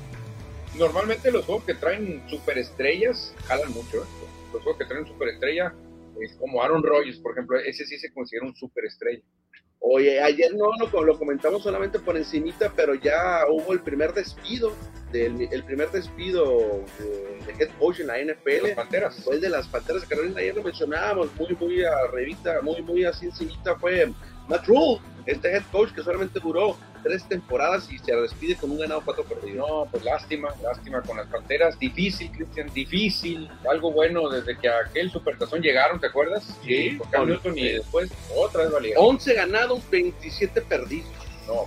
Normalmente los juegos que traen superestrellas jalan mucho. ¿eh? los juegos que traen superestrella es como Aaron Rodgers, por ejemplo, ese sí se considera un superestrella. Oye, ayer no lo, lo, comentamos solamente por encimita, pero ya hubo el primer despido, del, el primer despido de, head coach en la NFL. Las Panteras. Fue el de las Panteras de Carolina, ayer lo mencionábamos, muy, muy a revista, muy, muy así encimita, fue Matt Rule, este head coach que solamente duró tres temporadas y se despide con un ganado, cuatro perdidos. No, pues lástima, lástima con las Panteras. Difícil, Cristian, difícil. Algo bueno desde que aquel supertazón llegaron, ¿te acuerdas? Sí. Con Newton y después otra vez valía. 11 ganados, 27 perdidos. No,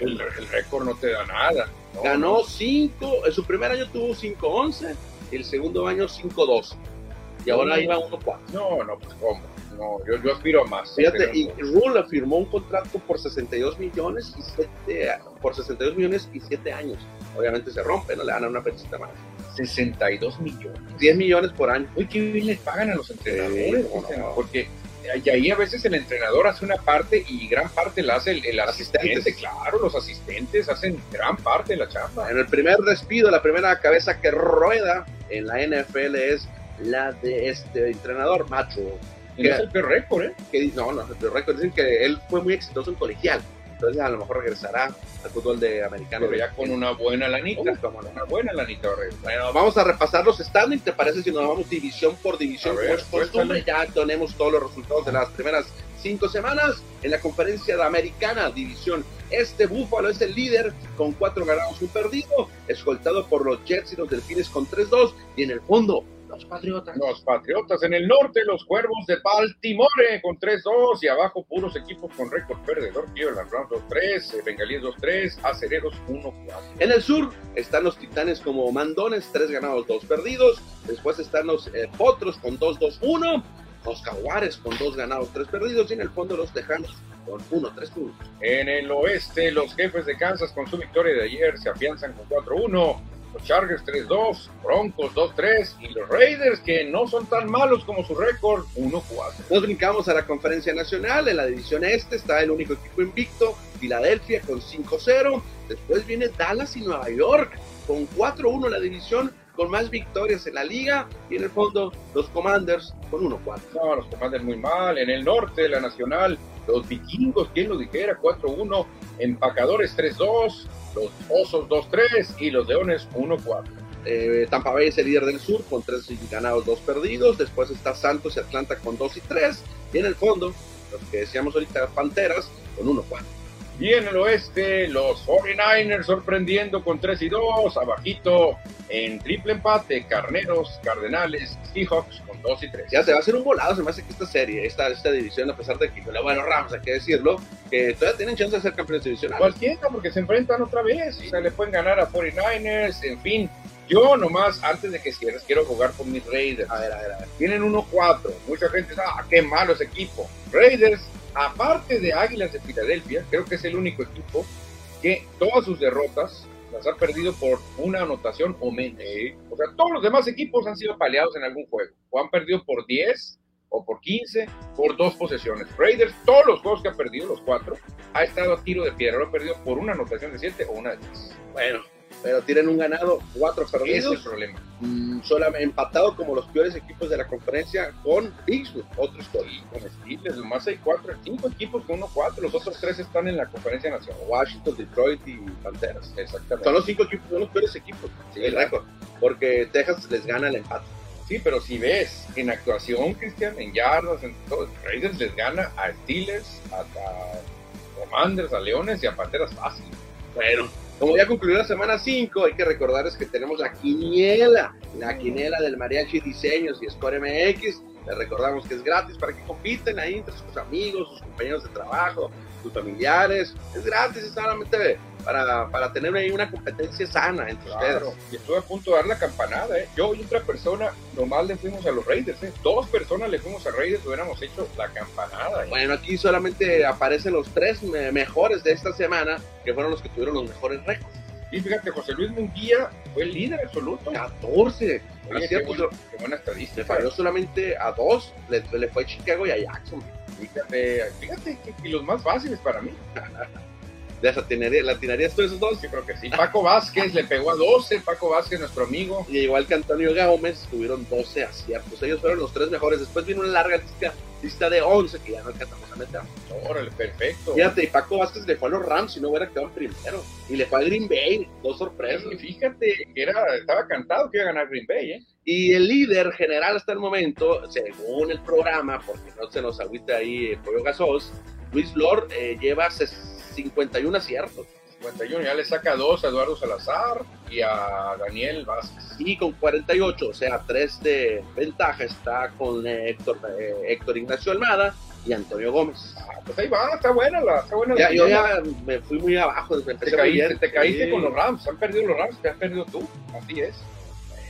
el, récord no te da nada. Ganó 5, en su primer año tuvo 5-11, el segundo año 5-12. Y ahora iba 1-4. No, no, pues cómo no, yo, yo aspiro a más. Fíjate, y Rula firmó un contrato por 62 millones y 7, por 62 millones y 7 años. Obviamente se rompe, no le dan una pesita más. 62 millones. 10 millones por año. Uy, qué bien les pagan a los entrenadores. Porque ahí a veces el entrenador hace una parte y gran parte la hace el, asistente. Claro, los asistentes hacen gran parte de la chamba. En el primer despido, la primera cabeza que rueda en la NFL es la de este entrenador, Macho que es el peor récord, ¿eh? Que, no, no es el peor récord. Dicen que él fue muy exitoso en colegial, Entonces a lo mejor regresará al fútbol de americano. Pero ya con una buena lanita. Como una buena lanita. Bueno, vamos a repasar los standings. ¿Te parece si nos vamos división por división? Ver, costumbre, ya tenemos todos los resultados de las primeras cinco semanas en la conferencia de americana división este Búfalo es el líder con cuatro ganados y un perdido escoltado por los Jets y los Delfines con 3-2 y en el fondo los Patriotas. Los Patriotas en el norte, los Cuervos de Baltimore con 3-2 y abajo puros equipos con récord perdedor. Cleveland Browns 2-3, eh, Bengalíes 2-3, Acereros 1-4. En el sur están los Titanes como Mandones, 3 ganados, 2 perdidos. Después están los eh, Potros con 2-2-1 los Jaguares con dos ganados, tres perdidos y en el fondo los Tejanos con uno, tres puntos. En el oeste, los jefes de Kansas con su victoria de ayer se afianzan con 4-1. Los Chargers 3-2, Broncos 2-3 y los Raiders que no son tan malos como su récord 1-4. Nos brincamos a la conferencia nacional, en la división este está el único equipo invicto, Filadelfia con 5-0, después viene Dallas y Nueva York con 4-1 la división con más victorias en la liga y en el fondo los Commanders con 1-4. No, los Commanders muy mal. En el norte de la Nacional, los Vikingos, quien lo dijera, 4-1. Empacadores 3-2. Los Osos 2-3 y los Leones 1-4. Eh, Tampa Bay es el líder del sur con 3 ganados, 2 perdidos. Después está Santos y Atlanta con 2 y 3. Y en el fondo, los que decíamos ahorita, Panteras con 1-4. Y en el oeste, los 49ers sorprendiendo con 3 y 2. Abajito, en triple empate, Carneros, Cardenales, Seahawks con 2 y 3. Ya se va a hacer un volado, se me hace que esta serie, esta, esta división, a pesar de que, bueno, Rams, hay que decirlo, que todavía tienen chance de ser campeones divisionales. Cualquiera, porque se enfrentan otra vez. O sea, le pueden ganar a 49ers, en fin. Yo nomás, antes de que cierres, quiero jugar con mis Raiders. A ver, a ver, a ver. Tienen 1-4. Mucha gente dice, ah, qué malo ese equipo. Raiders aparte de Águilas de Filadelfia, creo que es el único equipo que todas sus derrotas las ha perdido por una anotación o menos. O sea, todos los demás equipos han sido paleados en algún juego. O han perdido por 10 o por 15, por dos posesiones. Raiders, todos los juegos que ha perdido, los cuatro, ha estado a tiro de piedra. Lo ha perdido por una anotación de 7 o una de 10. Bueno, pero tienen un ganado, cuatro perdidos. Ese es el problema. Mm, solamente empatado como los peores equipos de la conferencia con Pittsburgh, otros comestibles. Nomás hay cuatro, cinco equipos con uno cuatro. Los otros tres están en la conferencia nacional. Washington, Detroit y Panteras. Exactamente. Son los cinco equipos, son los peores equipos. Sí, el récord. Porque Texas les gana el empate. Sí, pero si ves en actuación, Cristian, en yardas, en todo, Raiders les gana a Steelers, a, a Commanders, a Leones y a Panteras fácil. Bueno, como ya concluyó la semana 5, hay que recordarles que tenemos la quiniela, la quiniela del Mariachi Diseños y Score MX. Les recordamos que es gratis para que compiten ahí entre sus amigos, sus compañeros de trabajo, sus familiares. Es gratis, es solamente para, para tener ahí una competencia sana entre ustedes. Y estuve a punto de dar la campanada, ¿eh? Yo y otra persona, nomás le fuimos a los Raiders, ¿eh? Dos personas le fuimos a Raiders, hubiéramos hecho la campanada. ¿eh? Bueno, aquí solamente aparecen los tres mejores de esta semana, que fueron los que tuvieron los mejores récords. Y fíjate, José Luis Munguía fue el líder absoluto. 14. Oye, qué, buena, qué, buena estadística. Le falló solamente a dos, le, le fue a Chicago y a Jackson. Fíjate, fíjate que, que los más fáciles para mí. ¿Le atinarías tú esos dos? Yo creo que sí. Paco Vázquez le pegó a 12, Paco Vázquez, nuestro amigo. Y igual que Antonio Gómez, tuvieron 12 aciertos. Ellos fueron los tres mejores. Después vino una larga lista, lista de 11 que ya no alcanzamos a meter. Órale, perfecto. Fíjate, y Paco Vázquez le fue a los Rams y no hubiera quedado primero. Y le fue a Green Bay, dos sorpresas. Y fíjate, que era, estaba cantado que iba a ganar Green Bay, ¿eh? Y el líder general hasta el momento, según el programa, porque no se nos agüita ahí el pollo gasos, Luis Lord eh, lleva 51 aciertos. 51, ya le saca dos a Eduardo Salazar y a Daniel Vázquez. Y con 48, o sea, tres de ventaja está con Héctor, eh, Héctor Ignacio Almada y Antonio Gómez. Ah, pues ahí va, está buena la, está buena ya, Yo ya me fui muy abajo, desde te caíste, te caíste con los Rams, han perdido los Rams, te has perdido tú, así es.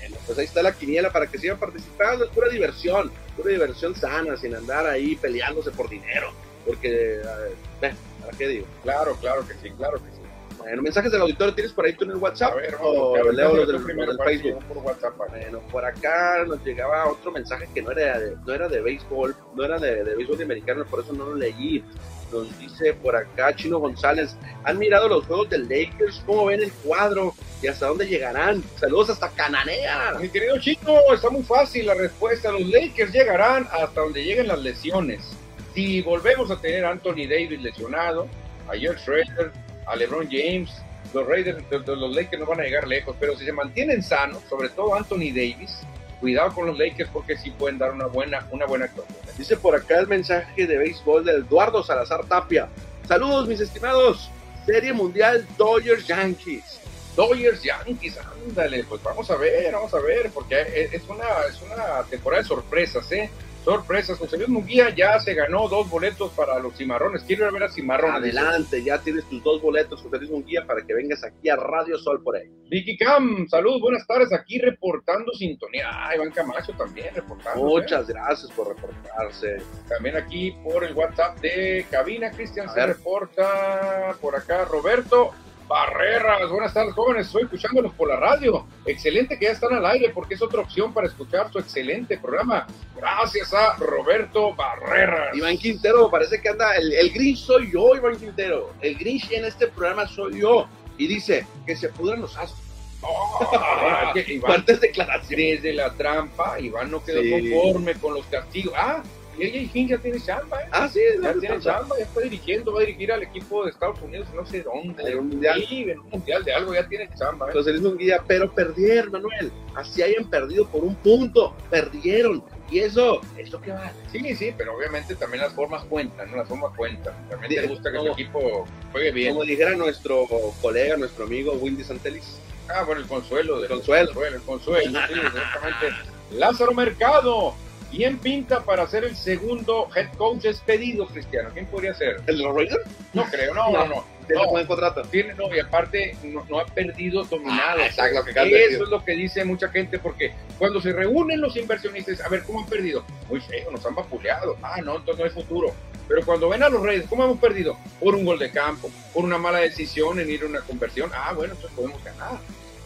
Bueno, pues ahí está la quiniela para que sigan participando, es pura diversión, pura diversión sana, sin andar ahí peleándose por dinero, porque, eh, ¿para qué digo? Claro, claro que sí, claro que sí. Bueno, mensajes del auditorio tienes por ahí tú en el WhatsApp. A ver, o a ver, leo los del Facebook. Por WhatsApp, Bueno, por acá nos llegaba otro mensaje que no era de, no era de béisbol, no era de, de béisbol de americano, por eso no lo leí. Nos dice por acá Chino González, ¿han mirado los juegos del Lakers? ¿Cómo ven el cuadro? ¿Y hasta dónde llegarán? Saludos hasta Cananea. Mi querido Chino, está muy fácil la respuesta. Los Lakers llegarán hasta donde lleguen las lesiones. Si volvemos a tener a Anthony Davis lesionado, a George Schroeder, a LeBron James. Los Raiders, los Lakers no van a llegar lejos, pero si se mantienen sanos, sobre todo Anthony Davis, cuidado con los Lakers porque sí pueden dar una buena, una buena actuación. Dice por acá el mensaje de béisbol de Eduardo Salazar Tapia. Saludos, mis estimados. Serie Mundial Dodgers Yankees. Dodgers Yankees, ándale, pues vamos a ver, vamos a ver, porque es una, es una temporada de sorpresas, ¿eh? Sorpresas. José Luis Munguía ya se ganó dos boletos para los cimarrones. Quiero ver a cimarrones. Adelante, ya tienes tus dos boletos, José Luis Munguía, para que vengas aquí a Radio Sol por ahí. Vicky Cam, saludos, buenas tardes, aquí reportando sintonía. Ah, Iván Camacho también reportando. Muchas gracias por reportarse. También aquí por el WhatsApp de cabina, Cristian se reporta por acá. Roberto, Barreras, buenas tardes jóvenes, estoy escuchándolos por la radio. Excelente que ya están al aire porque es otra opción para escuchar su excelente programa. Gracias a Roberto Barreras. Iván Quintero, parece que anda, el, el Grinch soy yo, Iván Quintero. El Grinch en este programa soy yo. Y dice que se pudran los astros. Oh, Fuertes declaraciones. Desde la trampa, Iván no quedó conforme con los castigos. Ah, y AJ Hinch ya tiene chamba, ¿eh? Ah, sí, ya tiene chamba, ya está dirigiendo, va a dirigir al equipo de Estados Unidos, no sé dónde. En un mundial. Sí, en un mundial de algo, ya tiene chamba. ¿eh? Entonces es un guía, pero perdieron, Manuel. Así hayan perdido por un punto, perdieron. Y eso, ¿eso qué vale? Sí, sí, pero obviamente también las formas cuentan, ¿no? Las formas cuentan. También te gusta que tu equipo juegue bien. Como dijera nuestro colega, nuestro amigo Windy Santelis. Ah, bueno, el consuelo. De consuelo. Bueno, el consuelo, sí, exactamente. Lázaro Mercado, ¿Quién pinta para ser el segundo head coach despedido, Cristiano? ¿Quién podría ser? ¿El de los Raiders? No creo, no, no, no. Tiene buen contrato. Tiene, no, y aparte no, ha perdido dominado. Ah, exacto, Eso es lo que dice mucha gente, porque cuando se reúnen los inversionistas, a ver, ¿cómo han perdido? Muy feo, nos han vapuleado. Ah, no, entonces no hay futuro. Pero cuando ven a los Raiders, ¿cómo hemos perdido? Por un gol de campo, por una mala decisión en ir a una conversión. Ah, bueno, entonces podemos ganar.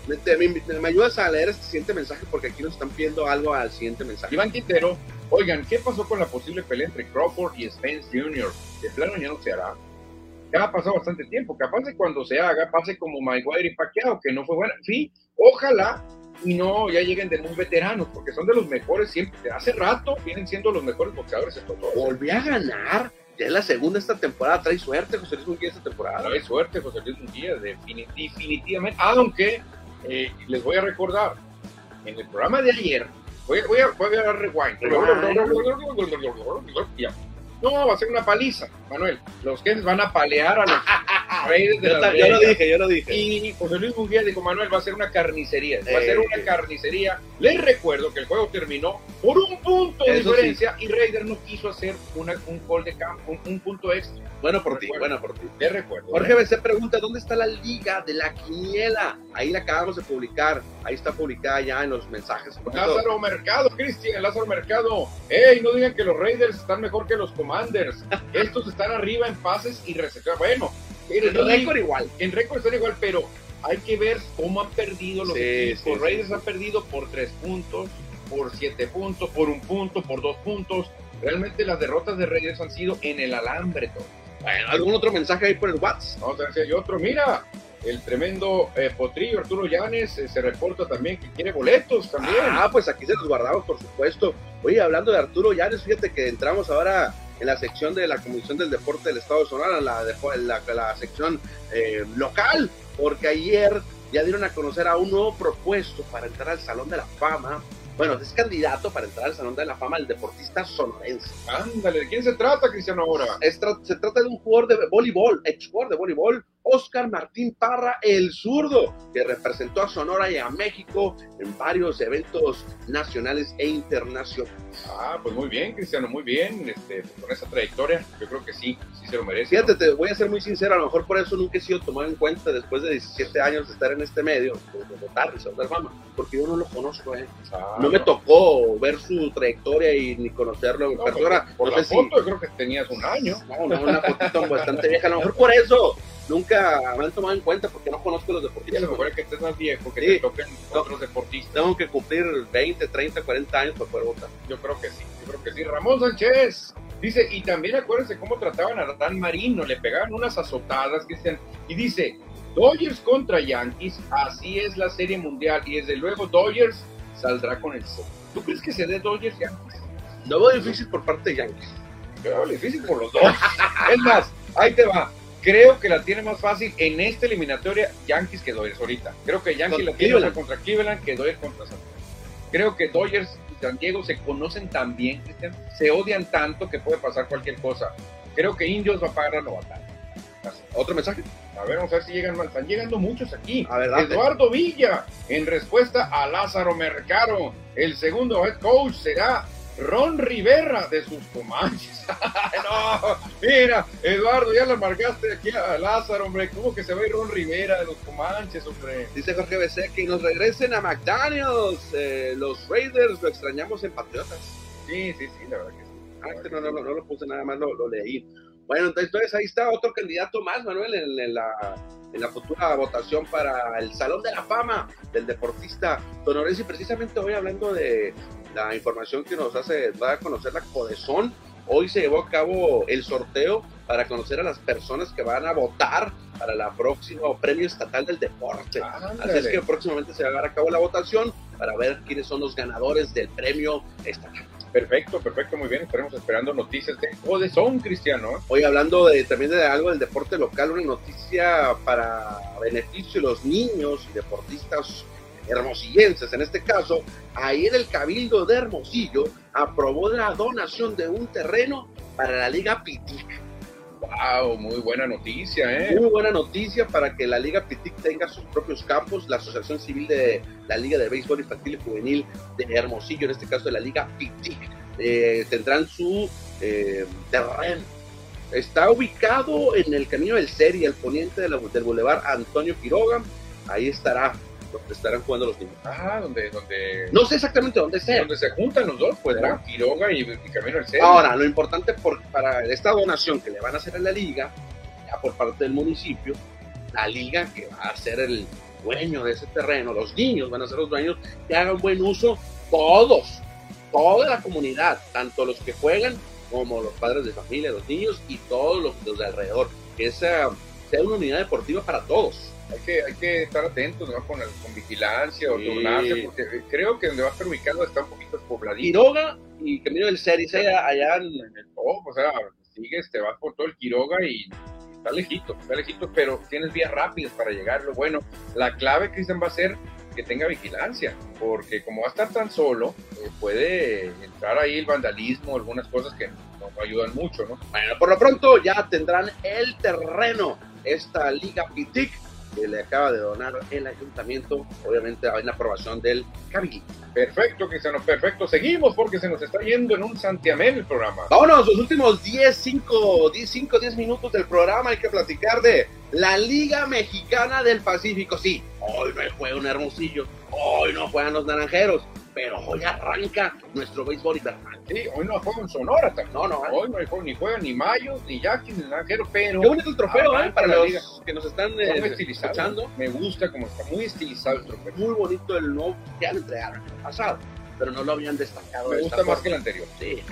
Me, ayudas a leer este siguiente mensaje porque aquí nos están pidiendo algo al siguiente mensaje. Iván Quintero, oigan, ¿qué pasó con la posible pelea entre Crawford y Spence Jr.? De plano ya no se hará. Ya ha pasado bastante tiempo. Capaz de cuando se haga, pase como Mayweather y Pacquiao, que no fue buena. Sí, ojalá y no ya lleguen de muy veteranos, porque son de los mejores siempre. Hace rato vienen siendo los mejores boxeadores en todo. Volví a ganar. Ya es la segunda esta temporada. Trae suerte José Luis Munguía esta temporada. Trae suerte José Luis Munguía, definitivamente. Aunque eh, les voy a recordar, en el programa de ayer, voy, voy, a, voy a dar rewind. No, va a ser una paliza, Manuel. Los que van a palear a los reyes de la Yo lo dije, yo lo dije. Y José Luis Munguía dijo, Manuel, va a ser una carnicería. Va a ser una carnicería. Les recuerdo que el juego terminó por un punto de diferencia y Raider no quiso hacer una, un gol de campo, un, punto extra. Bueno por ti, bueno por ti. Les recuerdo. Jorge BC pregunta, ¿dónde está la liga de la quiniela? Ahí la acabamos de publicar. Ahí está publicada ya en los mensajes. Lázaro Mercado, Cristian, Lázaro Mercado. Ey, no digan que los Raiders están mejor que los Commanders. Estos están arriba en pases y recepciones. Bueno, en récord igual. En récord están igual, pero hay que ver cómo han perdido los equipos. Raiders han perdido por tres puntos, por siete puntos, por un punto, por dos puntos. Realmente las derrotas de Raiders han sido en el alambre todo. Bueno, ¿algún otro mensaje ahí por el WhatsApp? No, hay otro. Mira, el tremendo eh, potrillo Arturo Llanes eh, se reporta también que quiere boletos también. Ah, pues aquí se los guardamos, por supuesto. Oye, hablando de Arturo Llanes, fíjate que entramos ahora en la sección de la Comisión del Deporte del Estado de Sonora, la, la, la sección eh, local, porque ayer ya dieron a conocer a un nuevo propuesto para entrar al Salón de la Fama bueno, es candidato para entrar al Salón de la Fama el deportista sonorense. Ándale, ¿de quién se trata, Cristiano, ahora? se trata de un jugador de voleibol, ex jugador de voleibol, Oscar Martín Parra, el zurdo, que representó a Sonora y a México en varios eventos nacionales e internacionales. Ah, pues muy bien, Cristiano, muy bien, este, con esa trayectoria, yo creo que sí, sí se lo merece. Fíjate, te voy a ser muy sincero, a lo mejor por eso nunca he sido tomado en cuenta después de 17 años de estar en este medio, de votar y de fama, porque yo no lo conozco, ¿eh? Ah, no, me tocó ver su trayectoria y ni conocerlo en persona. Por, la foto, creo que tenías un año. No, no, una fotito bastante vieja, a lo mejor por eso nunca me han tomado en cuenta porque no conozco los deportistas. es que estés más viejo, que te toquen otros deportistas. Tengo que cumplir 20, 30, 40 años para poder votar. Yo creo que sí, yo creo que sí. Ramón Sánchez dice, y también acuérdense cómo trataban a Dan Marino, le pegaban unas azotadas, Cristian, y dice, Dodgers contra Yankees, así es la serie mundial, y desde luego Dodgers saldrá con el sol. ¿Tú crees que se dé Dodgers Yankees? No veo difícil por parte de Yankees. Veo difícil por los dos. es más, ahí te va Creo que la tiene más fácil en esta eliminatoria Yankees que Dodgers ahorita. Creo que Yankees la tiene más contra Cleveland que Dodgers contra San Diego. Creo que Dodgers y San Diego se conocen tan bien, Cristian, se odian tanto que puede pasar cualquier cosa. Creo que Indios va a pagar la novatada. ¿Otro mensaje? A ver, vamos a ver si llegan, están llegando muchos aquí. Eduardo Villa, en respuesta a Lázaro Mercado, el segundo head coach será Ron Rivera de sus Comanches. no, mira, Eduardo, ya la marcaste aquí a Lázaro, hombre. ¿Cómo que se ve Ron Rivera de los Comanches, hombre? Dice Jorge BC que nos regresen a McDaniels. Eh, los Raiders lo extrañamos en Patriotas. Sí, sí, sí, la verdad que sí. Ah, este no, no, no, lo puse nada más, lo, leí. Bueno, entonces ahí está otro candidato más, Manuel, en, la, en la futura votación para el Salón de la Fama del deportista Don y precisamente hoy hablando de, la información que nos hace dar a conocer la Codezón. Hoy se llevó a cabo el sorteo para conocer a las personas que van a votar para el próximo premio estatal del deporte. Así es que próximamente se va a llevar a cabo la votación para ver quiénes son los ganadores del premio estatal. Perfecto, perfecto, muy bien. Estaremos esperando noticias de Codezón, Cristiano. Hoy hablando de, también de algo del deporte local, una noticia para beneficio de los niños y deportistas hermosillenses en este caso, ahí en el Cabildo de Hermosillo aprobó la donación de un terreno para la Liga Pitic. Wow, muy buena noticia, ¿eh? Muy buena noticia para que la Liga Pitic tenga sus propios campos. La Asociación Civil de la Liga de Béisbol Infantil y Juvenil de Hermosillo, en este caso de la Liga Pitic, eh, tendrán su eh, terreno. Está ubicado en el camino del Seri, al poniente del Boulevard Antonio Quiroga. Ahí estará donde estarán jugando los niños. Ah, donde, donde. No sé exactamente dónde sea. Donde se juntan los dos, pues, ¿no? Quiroga y, Camino del Centro. Ahora, lo importante por, para esta donación que le van a hacer a la liga, ya por parte del municipio, la liga que va a ser el dueño de ese terreno, los niños van a ser los dueños, que hagan buen uso todos, toda la comunidad, tanto los que juegan como los padres de familia, los niños y todos los, los de alrededor. Que esa sea una unidad deportiva para todos hay que, hay que estar atentos ¿no? con, con vigilancia o turnarse, porque creo que donde va a estar ubicado está un poquito pobladito. Quiroga y Camino del Cerise allá en, el top, o sea, sigues, te vas por todo el Quiroga y está lejito, está lejito, pero tienes vías rápidas para llegarlo. Bueno, la clave, Cristian, va a ser que tenga vigilancia, porque como va a estar tan solo, eh, puede entrar ahí el vandalismo, algunas cosas que no ayudan mucho, ¿no? Bueno, por lo pronto ya tendrán el terreno esta Liga Pitic que le acaba de donar el ayuntamiento, obviamente en la aprobación del cabildo. Perfecto, Cristiano, perfecto. Seguimos porque se nos está yendo en un santiamén el programa. Vámonos, los últimos 10, 5, 10, 5, 10 minutos del programa hay que platicar de la Liga Mexicana del Pacífico. Sí, hoy no juega un hermosillo, hoy no juegan los naranjeros, pero hoy arranca nuestro béisbol invernal. Sí, hoy no juega en Sonora también. No, no, hoy no hay juego, ni juega ni Mayo, ni Jackie, ni Naranjero, pero. Qué bonito el trofeo, ¿eh? Para los que nos están eh, escuchando. Me gusta como está muy estilizado el trofeo. Muy bonito el nuevo, ya lo entregaron el pasado pero no lo habían destacado. Me gusta más que el anterior. Sí,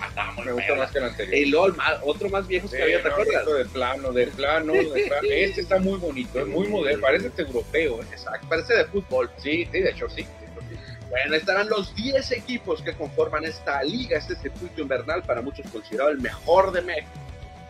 me gusta más que el anterior. Y luego otro más viejo que había, ¿te acuerdas? De plano, de plano, de plano. Este está muy bonito, es muy moderno, parece este europeo. ¿eh? Exacto, parece de fútbol. Sí, sí, de hecho sí. Bueno, estarán los 10 equipos que conforman esta liga, este circuito invernal, para muchos considerado el mejor de México.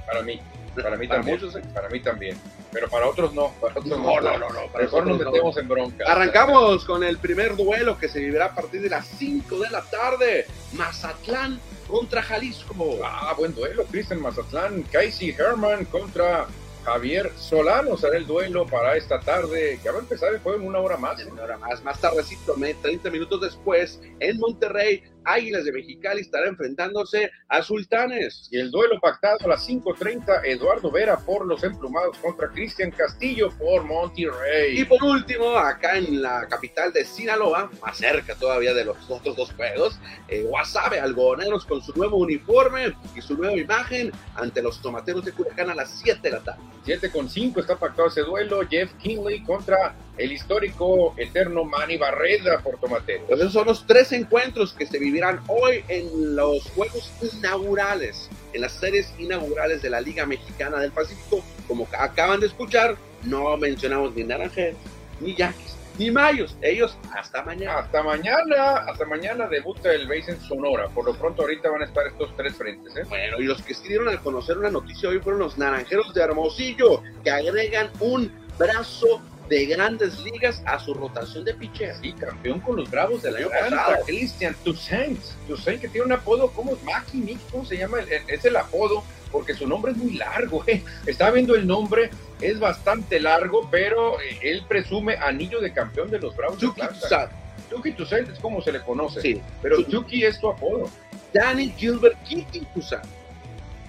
Para mí, para mí también. Muchos, para mí también. Pero para otros no. Para otros no, no, no. no, Mejor nos metemos en bronca. Arrancamos con el primer duelo que se vivirá a partir de las 5 de la tarde. Mazatlán contra Jalisco. Ah, buen duelo, Cristian Mazatlán. Casey Herman contra Javier Solano será el duelo para esta tarde, que va a empezar el juego en una hora más. En una hora más, más tardecito, 30 minutos después, en Monterrey, Águilas de Mexicali estará enfrentándose a Sultanes. Y el duelo pactado a las 5.30, Eduardo Vera por los emplumados contra Cristian Castillo por Monterrey. Y por último, acá en la capital de Sinaloa, más cerca todavía de los otros dos juegos, eh, Guasave Algodoneros con su nuevo uniforme y su nueva imagen ante los tomateros de Culiacán a las 7 de la tarde. 7 con 5 está pactado ese duelo, Jeff Kinley contra el histórico eterno Manny Barreda por Tomateros. Pues esos son los tres encuentros que se vivirán hoy en los juegos inaugurales, en las series inaugurales de la Liga Mexicana del Pacífico. Como acaban de escuchar, no mencionamos ni Naranjeros, ni Yaquis, ni Mayos. Ellos hasta mañana. Hasta mañana, hasta mañana debuta el base en Sonora. Por lo pronto ahorita van a estar estos tres frentes. ¿eh? Bueno, y los que sí dieron a conocer una noticia hoy fueron los naranjeros de Hermosillo, que agregan un brazo de grandes ligas a su rotación de pitcher. Sí, campeón con los Bravos del año pasado. Christian Toussaint. Toussaint que tiene un apodo, ¿cómo es? Maki Nick, ¿cómo se llama? El- Es el apodo, porque su nombre es muy largo. ¿eh? Estaba viendo el nombre, es bastante largo, pero eh, él presume anillo de campeón de los Bravos Chucky. Toussaint, Chucky Toussaint es como se le conoce. sí. Pero Chucky. Es tu apodo. Danny Gilbert Kitty Toussaint.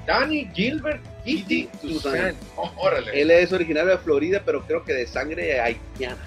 Danny Gilbert Kitty Toussaint. Oh, órale. Él es originario de Florida, pero creo que de sangre haitiana.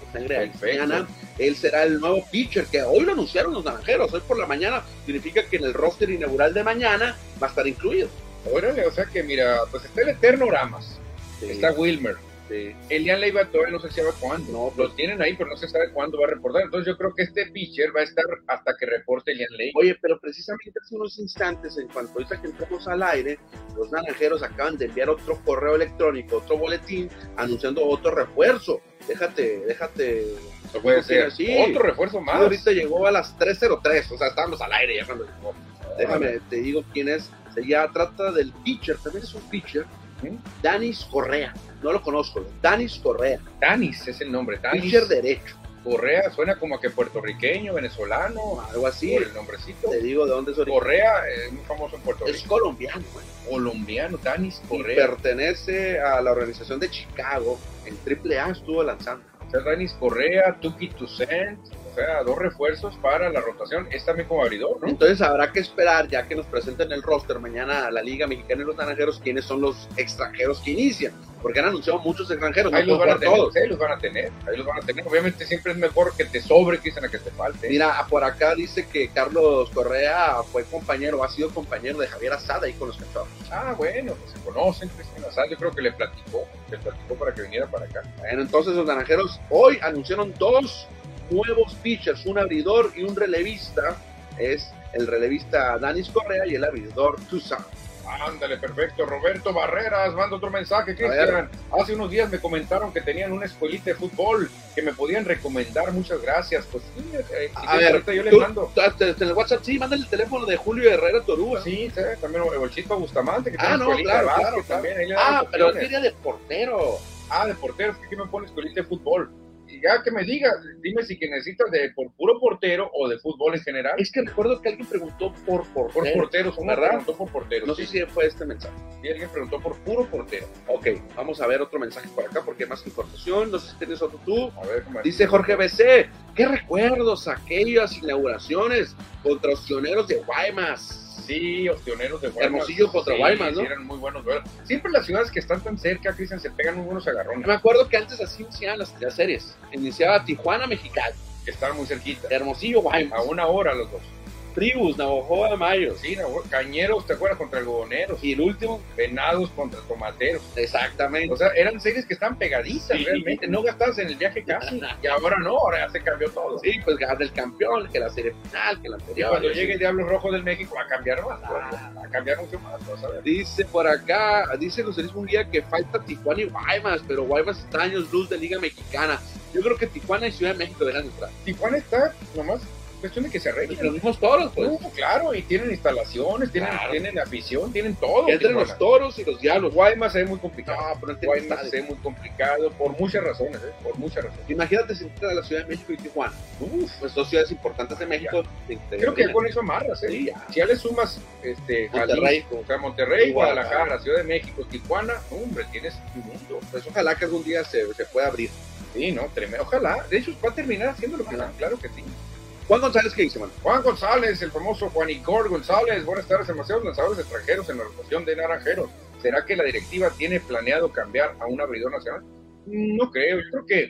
De sangre haitiana. Él será el nuevo pitcher que hoy lo anunciaron los naranjeros. Hoy por la mañana significa que en el roster inaugural de mañana va a estar incluido. Órale, o sea que mira, pues está el Eterno Ramas, Sí, está Wilmer, sí. Elian Leiva todavía no se sabe cuándo. No, Lo tienen ahí, pero no se sabe cuándo va a reportar. Entonces yo creo que este pitcher va a estar hasta que reporte Elian Leiva. Oye, pero precisamente hace unos instantes, en cuanto ahorita que entramos al aire, los naranjeros acaban de enviar otro correo electrónico, otro boletín, anunciando otro refuerzo. Déjate, déjate. Eso puede ser Sí. otro refuerzo más. Ahorita llegó a las 3.03, o sea, estábamos al aire ya cuando llegó. Déjame, te digo quién es. Se ya trata del pitcher, también es un pitcher. ¿Sí? Danis Correa. No lo conozco. Danis Correa. Danis es el nombre. Danis Pitcher derecho. Correa suena como que puertorriqueño, venezolano, Algo así. por el nombrecito. Te digo de dónde es. Correa es muy famoso en Puerto Es Rico. colombiano, güey. Colombiano, Danis Y Correa. pertenece a la organización de Chicago. En AAA estuvo lanzando. O sea, Danis Correa, Tuki Toussaint, sea, dos refuerzos para la rotación. Es también como abridor, ¿no? Entonces habrá que esperar, ya que nos presenten el roster mañana a la Liga Mexicana y los Naranjeros, quiénes son los extranjeros que inician. Porque han anunciado muchos extranjeros, Ahí no los van a tener, todos. sí, los van a tener, ahí los van a tener. Obviamente siempre es mejor que te sobre que dicen a que te falte. Mira, por acá dice que Carlos Correa fue compañero, ha sido compañero de Javier Asada ahí con los cachorros. Ah, bueno, pues se conocen, Cristian Azar, yo creo que le platicó, le platicó para que viniera para acá. Bueno, entonces los naranjeros hoy anunciaron dos nuevos pitchers, un abridor y un relevista. Es el relevista Danis Correa y el abridor Toussaint. Ándale, perfecto. Roberto Barreras, manda otro mensaje. Cristian. Hace unos días me comentaron que tenían una escuelita de fútbol que me podían recomendar. Muchas gracias. Pues sí, eh, si A ver, ahorita yo le mando. En el WhatsApp, sí, mándale el teléfono de Julio Herrera Torúa. Sí, sí, también el Bolchito Bustamante, que Ah, no, claro, claro, también. ahí Ah, pero quería de portero. Ah, de porteros, que aquí me pone escuelita de fútbol. Y ya que me diga, dime si que necesitas de por puro portero o de fútbol en general. Es que recuerdo que alguien preguntó por Por portero. porteros, ¿verdad? preguntó por porteros. No sé si fue este mensaje. Y alguien preguntó por puro portero. Ok, vamos a ver otro mensaje por acá porque hay más información. No sé si tienes otro tú. A ver, ¿cómo Dice Jorge BC, qué recuerdos aquellas inauguraciones contra los pioneros de Guaymas. Sí, ostioneros de Guaymas. Hermosillo contra Sí, Guaymas, ¿no? eran muy buenos duelos. Siempre las ciudades que están tan cerca, Cristian, se pegan muy buenos agarrones. Me acuerdo que antes así iniciaban las, las series. Iniciaba Tijuana, Mexicali, Que están muy cerquita. Hermosillo, A Guaymas, una hora los dos. Tribus, Navajoa de Mayo. Sí, Cañeros, ¿te acuerdas? Contra algodoneros. Y el último, Venados contra tomateros. exactamente. O sea, eran series que están pegaditas Sí. realmente. No gastabas en el viaje casi. Y ahora no, ahora ya se cambió todo. Sí, pues ganar el campeón, que la serie final, que la Y anterior. cuando llegue Diablo Rojo del México va a cambiar más. Ah. Va a cambiar mucho más. Dice por acá, dice José Luis Munguía que falta Tijuana y Guaymas, pero Guaymas está años luz de Liga Mexicana. Yo creo que Tijuana y Ciudad de México deberían entrar. Tijuana está nomás cuestión de que se arreglen. Los mismos toros, pues. No, claro, y tienen instalaciones, tienen, Claro. tienen afición, tienen todo. Que Tijuana. los toros y los diablos. Guaymas es muy complicado. No, pero Guaymas es muy complicado por muchas razones, ¿eh? por muchas razones. Imagínate si entran a la Ciudad de México y Tijuana. Uf, pues dos ciudades importantes de México. te- te Creo que con eso amarras, ¿eh? Sí, ya. Si ya le sumas este, Monterrey. Jalisco, o sea, Monterrey, Guadalajara, Guadalajara. Ciudad de México, Tijuana, hombre, tienes un mundo. Pues ojalá que algún día se, se pueda abrir. Sí, no, tremendo. Ojalá. De hecho, va a terminar haciéndolo. Ojalá. Claro que sí. Juan González, ¿qué dice, mano? Juan González, el famoso Juan Igor González. Buenas tardes, demasiados lanzadores extranjeros en la rotación de Naranjeros. ¿Será que la directiva tiene planeado cambiar a un abridor nacional? No creo. Yo creo que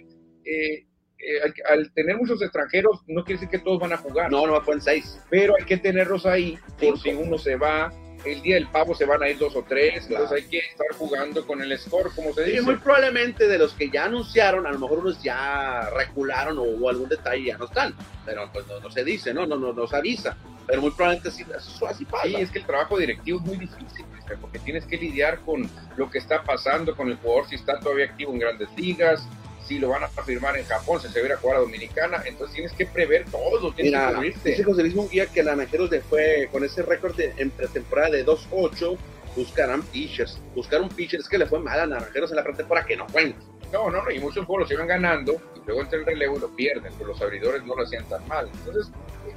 eh, eh, al, al tener muchos extranjeros no quiere decir que todos van a jugar. No, no me ponen seis. pero hay que tenerlos ahí por Cinco. si uno se va. El día del pavo se van a ir dos o tres, Claro. entonces hay que estar jugando con el score, como se Sí, dice. muy probablemente de los que ya anunciaron, a lo mejor unos ya recularon o hubo algún detalle y ya no están. Pero pues no, no se dice, ¿no? No, no, no se avisa. Pero muy probablemente sí, eso así pasa. Sí, es que el trabajo directivo es muy difícil, porque tienes que lidiar con lo que está pasando con el jugador, si está todavía activo en grandes ligas, si lo van a firmar en Japón, si se va a jugar a Dominicana, entonces tienes que prever todo, tienes Mira, que cubrirte. dice José Luis Munguía que Naranjeros le fue con ese récord de, en pretemporada de 2-8, buscarán pitchers. Buscar un pitcher es que le fue mal a Naranjeros en la pretemporada que no cuenta. No, no, no, y muchos juegos los iban ganando y luego entra el relevo y lo pierden, pero los abridores no lo hacían tan mal. Entonces,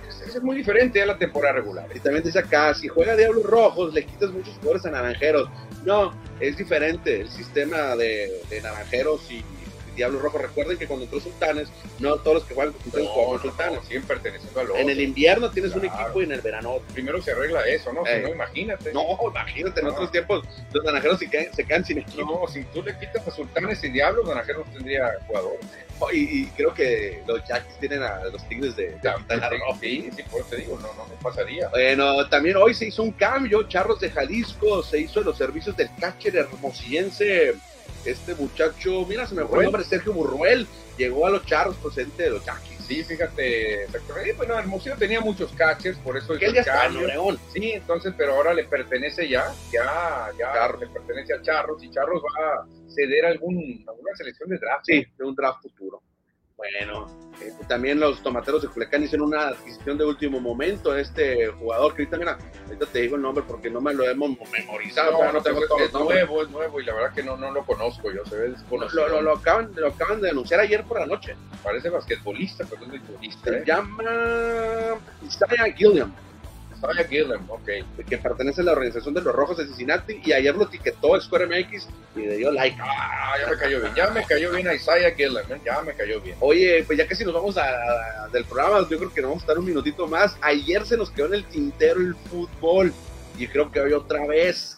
es, es muy diferente a la temporada regular. Y también dice acá, si juega Diablos Rojos, le quitas muchos jugadores a Naranjeros. No, es diferente el sistema de, de Naranjeros y, y Diablos Rojos. Recuerden que cuando entró Sultanes, no todos los que juegan con No, como no, Sultanes. no, siguen perteneciendo al En el invierno tienes un equipo y en el verano otro. Primero se arregla eso, ¿no? Eh. Si no, imagínate. No, imagínate, en No. otros tiempos los naranjeros se quedan, se quedan sin equipo. No, si tú le quitas a Sultanes y Diablos, Naranjeros no tendría jugadores. Y, y creo que los Jacks tienen a los Tigres de, de Quintana Roo. Sí, sí, por eso te digo, no, no, no pasaría. Bueno, también hoy se hizo un cambio, Charros de Jalisco, se hizo en los servicios del catcher hermosillense. Este muchacho, mira, se me fue el nombre, Sergio Burruel, llegó a los Charros procedente de los Yaquis. Sí, fíjate, exactamente. Bueno, Hermosillo tenía muchos catchers, por eso el está en cambio. Obregón. Sí, entonces, pero ahora le pertenece ya, ya, ya le pertenece a Charros y Charros va a ceder algún, alguna selección de draft. Sí, de un draft futuro. Bueno, eh, también los tomateros de Culiacán hicieron una adquisición de último momento. Este jugador, que ahorita, mira, ahorita te digo el nombre porque no me lo hemos memorizado, No, no, no tengo pues, todos es nuevo, es nuevo y la verdad que no, no lo conozco yo, se ve Lo, desconocido. lo- lo acaban, lo acaban de anunciar ayer por la noche. Parece basquetbolista, pero es beisbolista, Se ¿eh? llama Isaiah Gilliam, Isaiah Gillen, ok. que pertenece a la organización de los Rojos de Cincinnati y ayer lo etiquetó Square MX y le dio like. Ah, ya me cayó bien, ya me cayó bien a Isaiah Gillen, ¿eh? ya me cayó bien. Oye, pues ya que si nos vamos a, a- del programa, yo creo que nos vamos a estar un minutito más. Ayer se nos quedó en el tintero el fútbol y creo que hoy otra vez.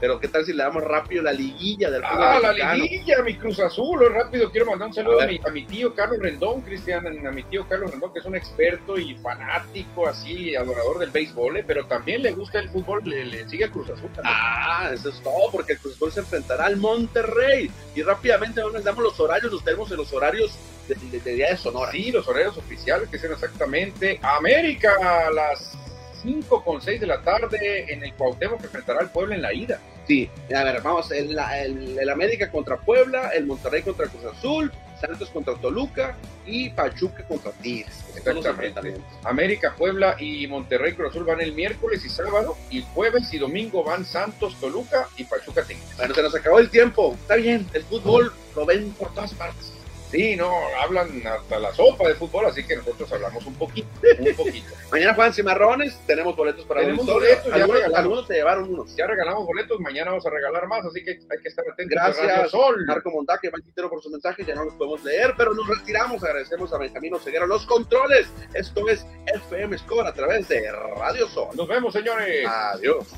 Pero qué tal si le damos rápido la liguilla del fútbol Ah, la liguilla, mi Cruz Azul. Rápido quiero mandar un saludo A mi, a mi tío Carlos Rendón, Cristian, a mi tío Carlos Rendón, que es un experto y fanático, así, adorador del béisbol, eh, pero también le gusta el fútbol, le, le sigue a Cruz Azul también. Ah, eso es todo, porque el Cruz Azul se enfrentará al Monterrey. Y rápidamente ahora les damos los horarios, los tenemos en los horarios de, de- de Día de Sonora. Sí, los horarios oficiales que son exactamente América a las 5 con 6 de la tarde en el Cuauhtémoc que enfrentará al pueblo en la ida. Sí, a ver, vamos, el, el, el América contra Puebla, el Monterrey contra Cruz Azul, Santos contra Toluca y Pachuca contra Tigres. Exactamente. América, Puebla y Monterrey Cruz Azul van el miércoles y sábado y jueves y domingo van Santos, Toluca y Pachuca Tigres. Bueno, se nos acabó el tiempo. Está bien, el fútbol lo ven por todas partes. Sí, no, hablan hasta la sopa de fútbol, así que nosotros hablamos un poquito, un poquito. Mañana juegan Cimarrones, tenemos boletos para Tenemos boletos, ya algunos, algunos se llevaron unos. Ya regalamos boletos, mañana vamos a regalar más, así que hay que estar atentos. Gracias, Sol. Marco Montaque, Quintero por su mensaje, ya no los podemos leer, pero nos retiramos, agradecemos a Benjamín Oseguera los controles. Esto es FM Score a través de Radio Sol. Nos vemos, señores. Adiós.